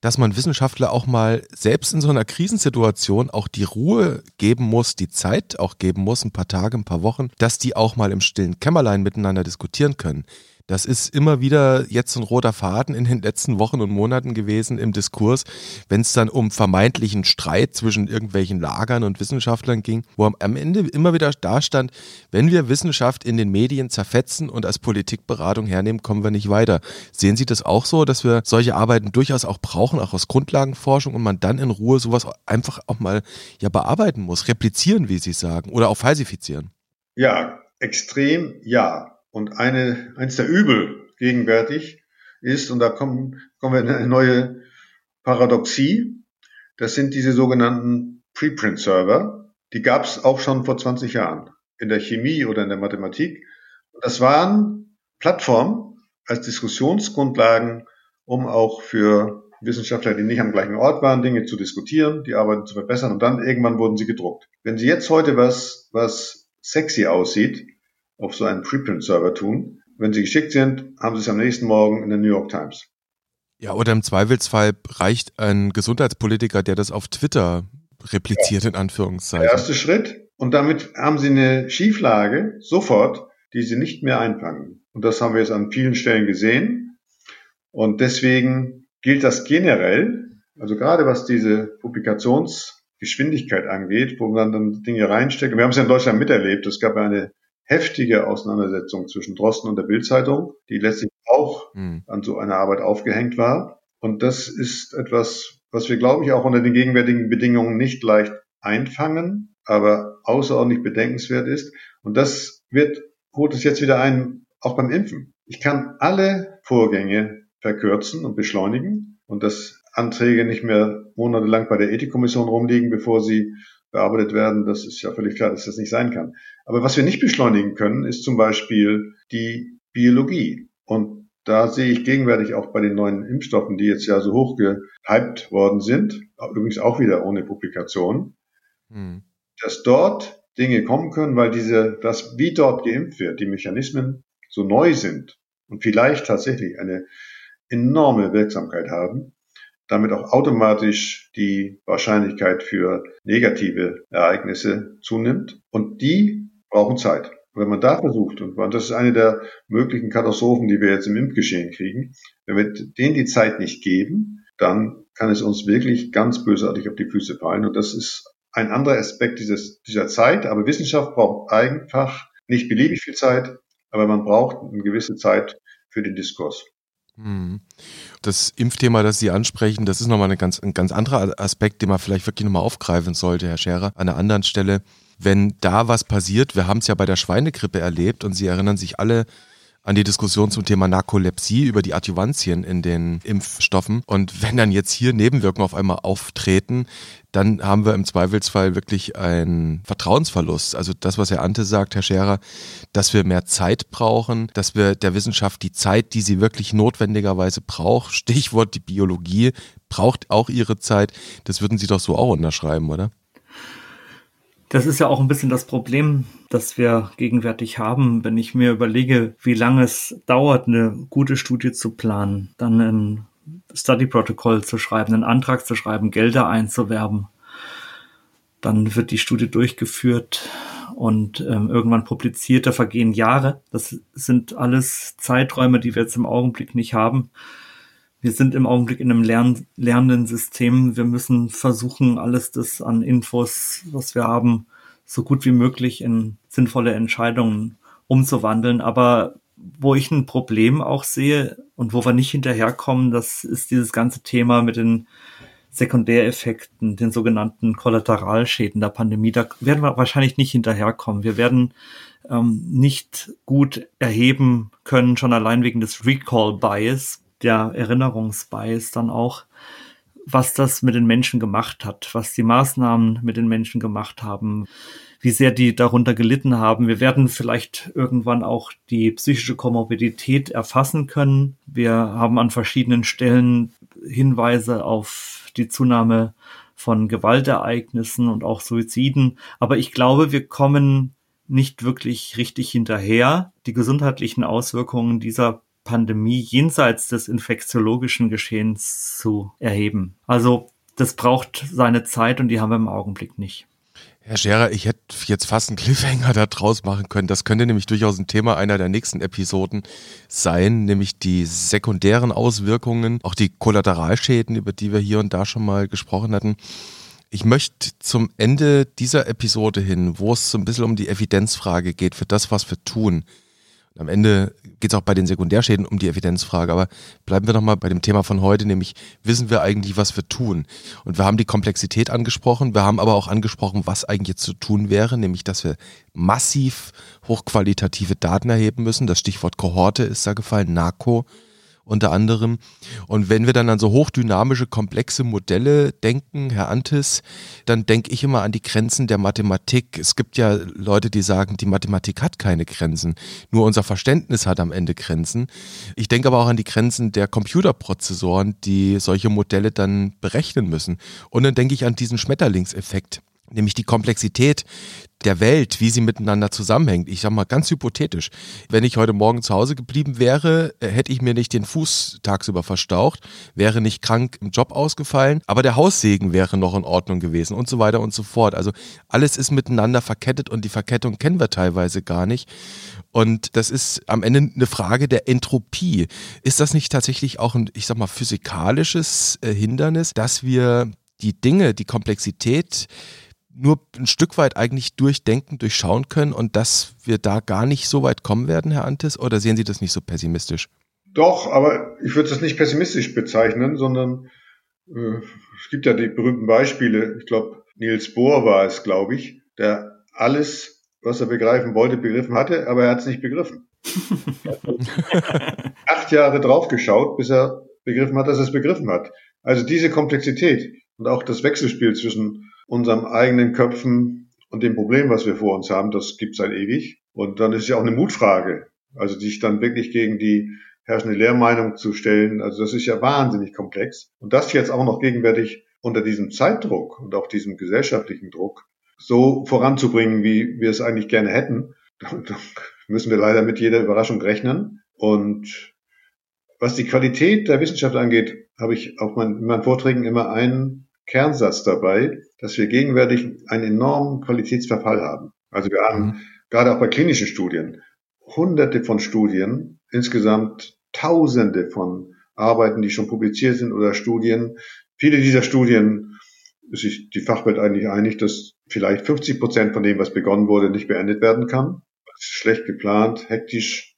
dass man Wissenschaftler auch mal selbst in so einer Krisensituation auch die Ruhe geben muss, die Zeit auch geben muss, ein paar Tage, ein paar Wochen, dass die auch mal im stillen Kämmerlein miteinander diskutieren können. Das ist immer wieder jetzt ein roter Faden in den letzten Wochen und Monaten gewesen im Diskurs, wenn es dann um vermeintlichen Streit zwischen irgendwelchen Lagern und Wissenschaftlern ging, wo am Ende immer wieder da stand, wenn wir Wissenschaft in den Medien zerfetzen und als Politikberatung hernehmen, kommen wir nicht weiter. Sehen Sie das auch so, dass wir solche Arbeiten durchaus auch brauchen, auch aus Grundlagenforschung und man dann in Ruhe sowas einfach auch mal ja bearbeiten muss, replizieren, wie Sie sagen, oder auch falsifizieren? Ja, extrem ja. Und eine, eins der Übel gegenwärtig ist, und da kommen, kommen wir in eine neue Paradoxie, das sind diese sogenannten Preprint-Server. Die gab es auch schon vor 20 Jahren in der Chemie oder in der Mathematik. Das waren Plattformen als Diskussionsgrundlagen, um auch für Wissenschaftler, die nicht am gleichen Ort waren, Dinge zu diskutieren, die Arbeiten zu verbessern und dann irgendwann wurden sie gedruckt. Wenn Sie jetzt heute was, was sexy aussieht, auf so einen Preprint-Server tun. Wenn sie geschickt sind, haben sie es am nächsten Morgen in der New York Times. Ja, oder im Zweifelsfall reicht ein Gesundheitspolitiker, der das auf Twitter repliziert, ja. in Anführungszeichen. Der erste Schritt. Und damit haben sie eine Schieflage sofort, die sie nicht mehr einfangen. Und das haben wir jetzt an vielen Stellen gesehen. Und deswegen gilt das generell, also gerade was diese Publikationsgeschwindigkeit angeht, wo man dann Dinge reinsteckt. Wir haben es ja in Deutschland miterlebt. Es gab eine heftige Auseinandersetzung zwischen Drosten und der Bildzeitung, die letztlich auch mhm. an so einer Arbeit aufgehängt war. Und das ist etwas, was wir, glaube ich, auch unter den gegenwärtigen Bedingungen nicht leicht einfangen, aber außerordentlich bedenkenswert ist. Und das wird, holt es jetzt wieder ein, auch beim Impfen. Ich kann alle Vorgänge verkürzen und beschleunigen und dass Anträge nicht mehr monatelang bei der Ethikkommission rumliegen, bevor sie bearbeitet werden, das ist ja völlig klar, dass das nicht sein kann. Aber was wir nicht beschleunigen können, ist zum Beispiel die Biologie. Und da sehe ich gegenwärtig auch bei den neuen Impfstoffen, die jetzt ja so hoch gehypt worden sind, übrigens auch wieder ohne Publikation, hm. dass dort Dinge kommen können, weil diese, das, wie dort geimpft wird, die Mechanismen so neu sind und vielleicht tatsächlich eine enorme Wirksamkeit haben, damit auch automatisch die Wahrscheinlichkeit für negative Ereignisse zunimmt. Und die brauchen Zeit. wenn man da versucht, und das ist eine der möglichen Katastrophen, die wir jetzt im Impfgeschehen kriegen, wenn wir denen die Zeit nicht geben, dann kann es uns wirklich ganz bösartig auf die Füße fallen. Und das ist ein anderer Aspekt dieses, dieser Zeit. Aber Wissenschaft braucht einfach nicht beliebig viel Zeit, aber man braucht eine gewisse Zeit für den Diskurs. Hm. Das Impfthema, das Sie ansprechen, das ist nochmal ein ganz, ein ganz anderer Aspekt, den man vielleicht wirklich nochmal aufgreifen sollte, Herr Scherer, an einer anderen Stelle. Wenn da was passiert, wir haben es ja bei der Schweinegrippe erlebt und Sie erinnern sich alle an die Diskussion zum Thema Narkolepsie über die Adjuvantien in den Impfstoffen. Und wenn dann jetzt hier Nebenwirkungen auf einmal auftreten, dann haben wir im Zweifelsfall wirklich einen Vertrauensverlust. Also das, was Herr Ante sagt, Herr Scherer, dass wir mehr Zeit brauchen, dass wir der Wissenschaft die Zeit, die sie wirklich notwendigerweise braucht, Stichwort die Biologie, braucht auch ihre Zeit. Das würden Sie doch so auch unterschreiben, oder? Das ist ja auch ein bisschen das Problem, das wir gegenwärtig haben. Wenn ich mir überlege, wie lange es dauert, eine gute Studie zu planen, dann ein Study Protocol zu schreiben, einen Antrag zu schreiben, Gelder einzuwerben, dann wird die Studie durchgeführt und ähm, irgendwann publiziert, da vergehen Jahre. Das sind alles Zeiträume, die wir jetzt im Augenblick nicht haben. Wir sind im Augenblick in einem lern lernenden System. Wir müssen versuchen, alles das an Infos, was wir haben, so gut wie möglich in sinnvolle Entscheidungen umzuwandeln. Aber wo ich ein Problem auch sehe und wo wir nicht hinterherkommen, das ist dieses ganze Thema mit den Sekundäreffekten, den sogenannten Kollateralschäden der Pandemie. Da werden wir wahrscheinlich nicht hinterherkommen. Wir werden ähm, nicht gut erheben können, schon allein wegen des Recall-Bias, der Erinnerungsbias dann auch, was das mit den Menschen gemacht hat, was die Maßnahmen mit den Menschen gemacht haben, wie sehr die darunter gelitten haben. Wir werden vielleicht irgendwann auch die psychische Komorbidität erfassen können. Wir haben an verschiedenen Stellen Hinweise auf die Zunahme von Gewaltereignissen und auch Suiziden. Aber ich glaube, wir kommen nicht wirklich richtig hinterher, die gesundheitlichen Auswirkungen dieser Pandemie jenseits des infektiologischen Geschehens zu erheben. Also das braucht seine Zeit und die haben wir im Augenblick nicht. Herr Scherer, ich hätte jetzt fast einen Cliffhanger da draus machen können. Das könnte nämlich durchaus ein Thema einer der nächsten Episoden sein, nämlich die sekundären Auswirkungen, auch die Kollateralschäden, über die wir hier und da schon mal gesprochen hatten. Ich möchte zum Ende dieser Episode hin, wo es so ein bisschen um die Evidenzfrage geht für das, was wir tun, am Ende geht es auch bei den Sekundärschäden um die Evidenzfrage, aber bleiben wir nochmal bei dem Thema von heute, nämlich wissen wir eigentlich, was wir tun? Und wir haben die Komplexität angesprochen, wir haben aber auch angesprochen, was eigentlich zu tun wäre, nämlich dass wir massiv hochqualitative Daten erheben müssen. Das Stichwort Kohorte ist da gefallen, NARCO unter anderem. Und wenn wir dann an so hochdynamische, komplexe Modelle denken, Herr Antis, dann denke ich immer an die Grenzen der Mathematik. Es gibt ja Leute, die sagen, die Mathematik hat keine Grenzen. Nur unser Verständnis hat am Ende Grenzen. Ich denke aber auch an die Grenzen der Computerprozessoren, die solche Modelle dann berechnen müssen. Und dann denke ich an diesen Schmetterlingseffekt nämlich die Komplexität der Welt, wie sie miteinander zusammenhängt. Ich sag mal ganz hypothetisch. Wenn ich heute Morgen zu Hause geblieben wäre, äh, hätte ich mir nicht den Fuß tagsüber verstaucht, wäre nicht krank im Job ausgefallen, aber der Haussegen wäre noch in Ordnung gewesen und so weiter und so fort. Also alles ist miteinander verkettet und die Verkettung kennen wir teilweise gar nicht. Und das ist am Ende eine Frage der Entropie. Ist das nicht tatsächlich auch ein, ich sag mal, physikalisches äh, Hindernis, dass wir die Dinge, die Komplexität, nur ein Stück weit eigentlich durchdenken, durchschauen können und dass wir da gar nicht so weit kommen werden, Herr Antes? Oder sehen Sie das nicht so pessimistisch? Doch, aber ich würde das nicht pessimistisch bezeichnen, sondern äh, es gibt ja die berühmten Beispiele. Ich glaube, Niels Bohr war es, glaube ich, der alles, was er begreifen wollte, begriffen hatte, aber er hat es nicht begriffen. (laughs) acht Jahre draufgeschaut, bis er begriffen hat, dass er es begriffen hat. Also diese Komplexität und auch das Wechselspiel zwischen unserem eigenen Köpfen und dem Problem, was wir vor uns haben, das gibt es seit ewig. Und dann ist es ja auch eine Mutfrage, also sich dann wirklich gegen die herrschende Lehrmeinung zu stellen. Also das ist ja wahnsinnig komplex. Und das jetzt auch noch gegenwärtig unter diesem Zeitdruck und auch diesem gesellschaftlichen Druck so voranzubringen, wie wir es eigentlich gerne hätten, (laughs) da müssen wir leider mit jeder Überraschung rechnen. Und was die Qualität der Wissenschaft angeht, habe ich auf in meinen Vorträgen immer einen Kernsatz dabei, dass wir gegenwärtig einen enormen Qualitätsverfall haben. Also wir haben mhm. gerade auch bei klinischen Studien hunderte von Studien, insgesamt tausende von Arbeiten, die schon publiziert sind oder Studien. Viele dieser Studien ist sich die Fachwelt eigentlich einig, dass vielleicht 50 Prozent von dem, was begonnen wurde, nicht beendet werden kann. Schlecht geplant, hektisch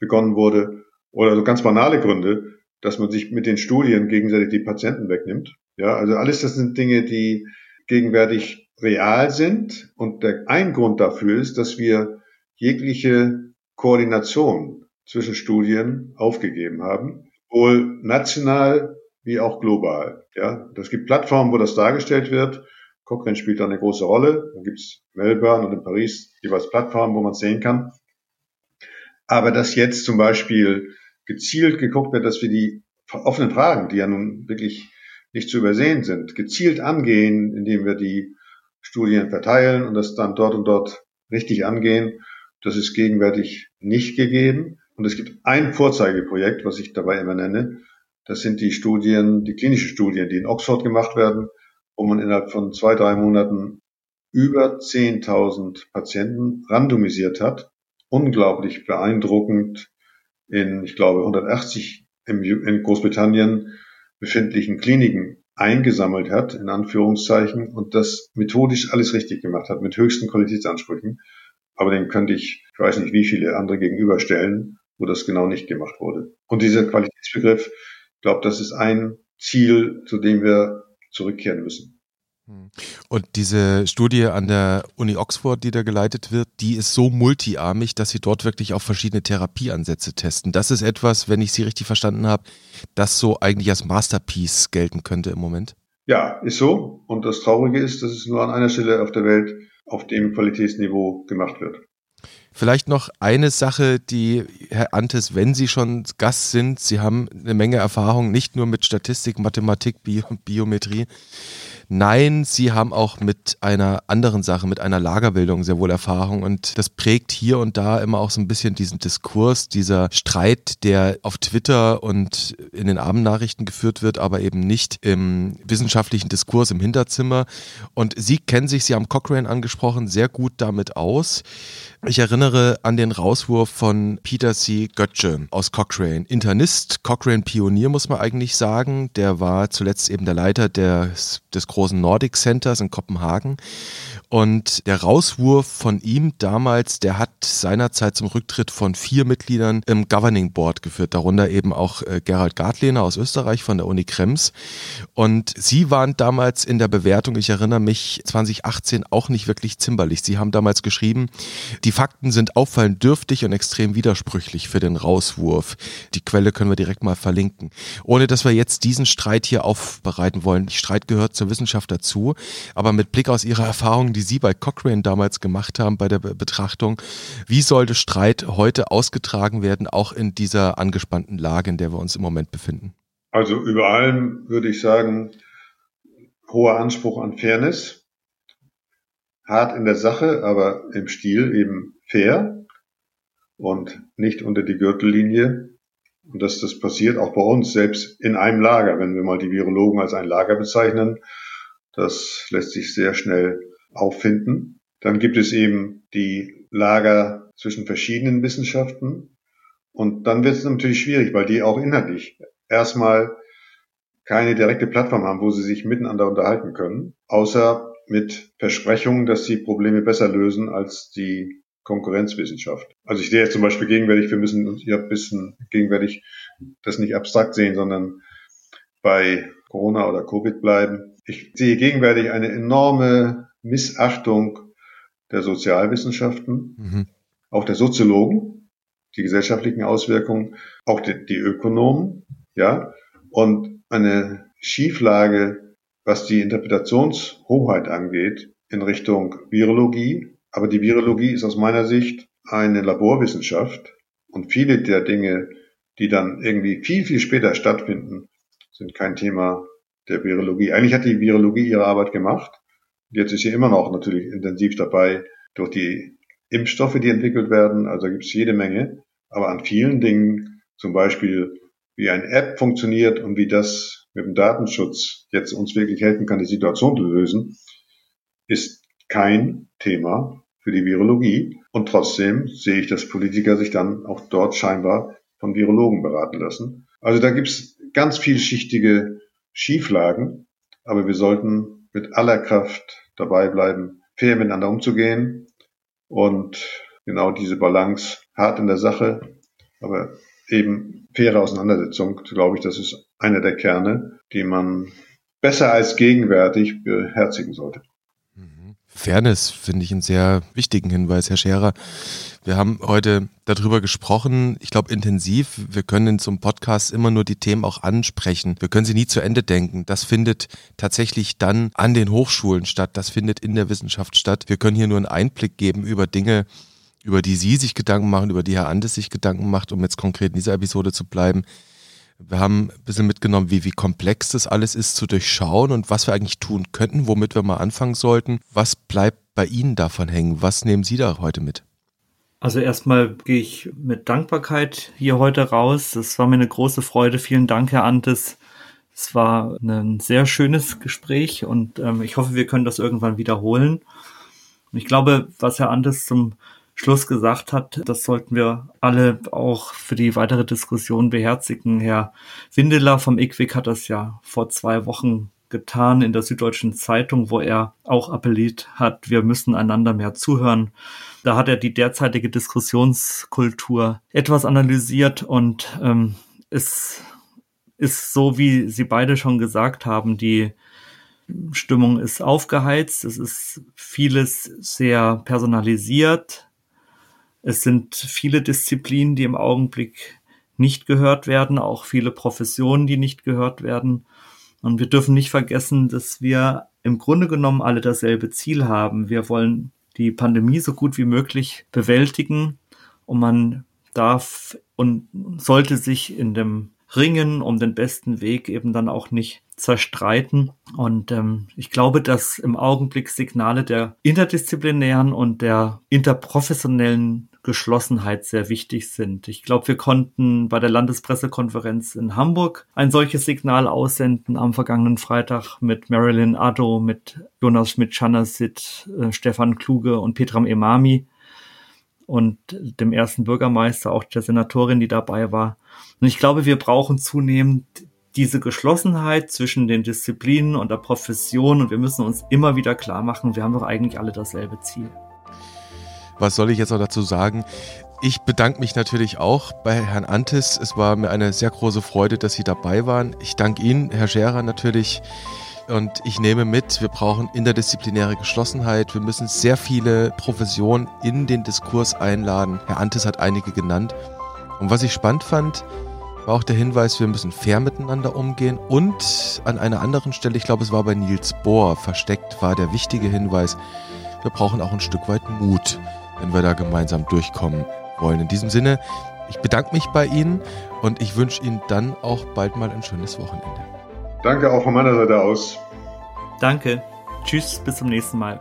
begonnen wurde oder so ganz banale Gründe, dass man sich mit den Studien gegenseitig die Patienten wegnimmt. Ja, also alles das sind Dinge, die gegenwärtig real sind. Und der, ein Grund dafür ist, dass wir jegliche Koordination zwischen Studien aufgegeben haben, sowohl national wie auch global. Ja, das gibt Plattformen, wo das dargestellt wird. Cochrane spielt da eine große Rolle. Da gibt's Melbourne und in Paris jeweils Plattformen, wo man sehen kann. Aber dass jetzt zum Beispiel gezielt geguckt wird, dass wir die offenen Fragen, die ja nun wirklich nicht zu übersehen sind, gezielt angehen, indem wir die Studien verteilen und das dann dort und dort richtig angehen. Das ist gegenwärtig nicht gegeben. Und es gibt ein Vorzeigeprojekt, was ich dabei immer nenne. Das sind die Studien, die klinischen Studien, die in Oxford gemacht werden, wo man innerhalb von zwei, drei Monaten über 10.000 Patienten randomisiert hat. Unglaublich beeindruckend in, ich glaube, 180 im, in Großbritannien befindlichen Kliniken eingesammelt hat, in Anführungszeichen, und das methodisch alles richtig gemacht hat, mit höchsten Qualitätsansprüchen. Aber dem könnte ich, ich weiß nicht, wie viele andere gegenüberstellen, wo das genau nicht gemacht wurde. Und dieser Qualitätsbegriff, ich glaube, das ist ein Ziel, zu dem wir zurückkehren müssen. Und diese Studie an der Uni Oxford, die da geleitet wird, die ist so multiarmig, dass sie dort wirklich auch verschiedene Therapieansätze testen. Das ist etwas, wenn ich Sie richtig verstanden habe, das so eigentlich als Masterpiece gelten könnte im Moment. Ja, ist so. Und das Traurige ist, dass es nur an einer Stelle auf der Welt auf dem Qualitätsniveau gemacht wird. Vielleicht noch eine Sache, die Herr Antes, wenn Sie schon Gast sind, Sie haben eine Menge Erfahrung, nicht nur mit Statistik, Mathematik, Bio, Biometrie. Nein, sie haben auch mit einer anderen Sache, mit einer Lagerbildung sehr wohl Erfahrung und das prägt hier und da immer auch so ein bisschen diesen Diskurs, dieser Streit, der auf Twitter und in den Abendnachrichten geführt wird, aber eben nicht im wissenschaftlichen Diskurs im Hinterzimmer. Und Sie kennen sich, Sie haben Cochrane angesprochen, sehr gut damit aus. Ich erinnere an den Rauswurf von Peter C. Götze aus Cochrane. Internist, Cochrane-Pionier muss man eigentlich sagen. Der war zuletzt eben der Leiter des, des großen Nordic Centers in Kopenhagen. Und der Rauswurf von ihm damals, der hat seinerzeit zum Rücktritt von vier Mitgliedern im Governing Board geführt, darunter eben auch äh, Gerald Gartlehner aus Österreich von der Uni Krems. Und sie waren damals in der Bewertung, ich erinnere mich, 2018 auch nicht wirklich zimperlich. Sie haben damals geschrieben, die Fakten sind auffallend dürftig und extrem widersprüchlich für den Rauswurf. Die Quelle können wir direkt mal verlinken. Ohne dass wir jetzt diesen Streit hier aufbereiten wollen. Streit gehört zur Wissenschaft dazu, aber mit Blick aus Ihrer Erfahrung, die Sie bei Cochrane damals gemacht haben bei der Betrachtung. Wie sollte Streit heute ausgetragen werden, auch in dieser angespannten Lage, in der wir uns im Moment befinden? Also über allem würde ich sagen, hoher Anspruch an Fairness, hart in der Sache, aber im Stil eben fair und nicht unter die Gürtellinie. Und dass das passiert auch bei uns, selbst in einem Lager, wenn wir mal die Virologen als ein Lager bezeichnen, das lässt sich sehr schnell auffinden. Dann gibt es eben die Lager zwischen verschiedenen Wissenschaften. Und dann wird es natürlich schwierig, weil die auch inhaltlich erstmal keine direkte Plattform haben, wo sie sich miteinander unterhalten können, außer mit Versprechungen, dass sie Probleme besser lösen als die Konkurrenzwissenschaft. Also ich sehe jetzt zum Beispiel gegenwärtig, wir müssen uns hier ein bisschen gegenwärtig das nicht abstrakt sehen, sondern bei Corona oder Covid bleiben. Ich sehe gegenwärtig eine enorme Missachtung der Sozialwissenschaften, mhm. auch der Soziologen, die gesellschaftlichen Auswirkungen, auch die, die Ökonomen, ja, und eine Schieflage, was die Interpretationshoheit angeht, in Richtung Virologie. Aber die Virologie ist aus meiner Sicht eine Laborwissenschaft und viele der Dinge, die dann irgendwie viel, viel später stattfinden, sind kein Thema der Virologie. Eigentlich hat die Virologie ihre Arbeit gemacht Jetzt ist sie immer noch natürlich intensiv dabei durch die Impfstoffe, die entwickelt werden. Also gibt es jede Menge. Aber an vielen Dingen, zum Beispiel wie eine App funktioniert und wie das mit dem Datenschutz jetzt uns wirklich helfen kann, die Situation zu lösen, ist kein Thema für die Virologie. Und trotzdem sehe ich, dass Politiker sich dann auch dort scheinbar von Virologen beraten lassen. Also da gibt es ganz vielschichtige Schieflagen, aber wir sollten mit aller Kraft dabei bleiben, fair miteinander umzugehen und genau diese Balance hart in der Sache, aber eben faire Auseinandersetzung, glaube ich, das ist einer der Kerne, die man besser als gegenwärtig beherzigen sollte. Fairness finde ich einen sehr wichtigen Hinweis, Herr Scherer. Wir haben heute darüber gesprochen, ich glaube intensiv. Wir können in so einem Podcast immer nur die Themen auch ansprechen. Wir können sie nie zu Ende denken. Das findet tatsächlich dann an den Hochschulen statt. Das findet in der Wissenschaft statt. Wir können hier nur einen Einblick geben über Dinge, über die Sie sich Gedanken machen, über die Herr Andes sich Gedanken macht, um jetzt konkret in dieser Episode zu bleiben. Wir haben ein bisschen mitgenommen, wie, wie komplex das alles ist zu durchschauen und was wir eigentlich tun könnten, womit wir mal anfangen sollten. Was bleibt bei Ihnen davon hängen? Was nehmen Sie da heute mit? Also erstmal gehe ich mit Dankbarkeit hier heute raus. Das war mir eine große Freude. Vielen Dank, Herr Antes. Es war ein sehr schönes Gespräch und ähm, ich hoffe, wir können das irgendwann wiederholen. Und ich glaube, was Herr Antes zum Schluss gesagt hat, das sollten wir alle auch für die weitere Diskussion beherzigen. Herr Windeler vom IQWIC hat das ja vor zwei Wochen getan in der Süddeutschen Zeitung, wo er auch appelliert hat, wir müssen einander mehr zuhören. Da hat er die derzeitige Diskussionskultur etwas analysiert und ähm, es ist so, wie Sie beide schon gesagt haben, die Stimmung ist aufgeheizt, es ist vieles sehr personalisiert, es sind viele Disziplinen, die im Augenblick nicht gehört werden, auch viele Professionen, die nicht gehört werden. Und wir dürfen nicht vergessen, dass wir im Grunde genommen alle dasselbe Ziel haben. Wir wollen die Pandemie so gut wie möglich bewältigen und man darf und sollte sich in dem Ringen um den besten Weg eben dann auch nicht zerstreiten. Und ähm, ich glaube, dass im Augenblick Signale der interdisziplinären und der interprofessionellen Geschlossenheit sehr wichtig sind. Ich glaube, wir konnten bei der Landespressekonferenz in Hamburg ein solches Signal aussenden am vergangenen Freitag mit Marilyn Addo, mit Jonas Schmidt-Chanasit, äh, Stefan Kluge und Petram Emami und dem ersten Bürgermeister, auch der Senatorin, die dabei war. Und ich glaube, wir brauchen zunehmend diese Geschlossenheit zwischen den Disziplinen und der Profession und wir müssen uns immer wieder klar machen, wir haben doch eigentlich alle dasselbe Ziel. Was soll ich jetzt noch dazu sagen? Ich bedanke mich natürlich auch bei Herrn Antis. Es war mir eine sehr große Freude, dass Sie dabei waren. Ich danke Ihnen, Herr Scherer, natürlich. Und ich nehme mit, wir brauchen interdisziplinäre Geschlossenheit. Wir müssen sehr viele Professionen in den Diskurs einladen. Herr Antis hat einige genannt. Und was ich spannend fand, war auch der Hinweis, wir müssen fair miteinander umgehen. Und an einer anderen Stelle, ich glaube, es war bei Niels Bohr versteckt, war der wichtige Hinweis, wir brauchen auch ein Stück weit Mut wenn wir da gemeinsam durchkommen wollen. In diesem Sinne, ich bedanke mich bei Ihnen und ich wünsche Ihnen dann auch bald mal ein schönes Wochenende. Danke auch von meiner Seite aus. Danke. Tschüss, bis zum nächsten Mal.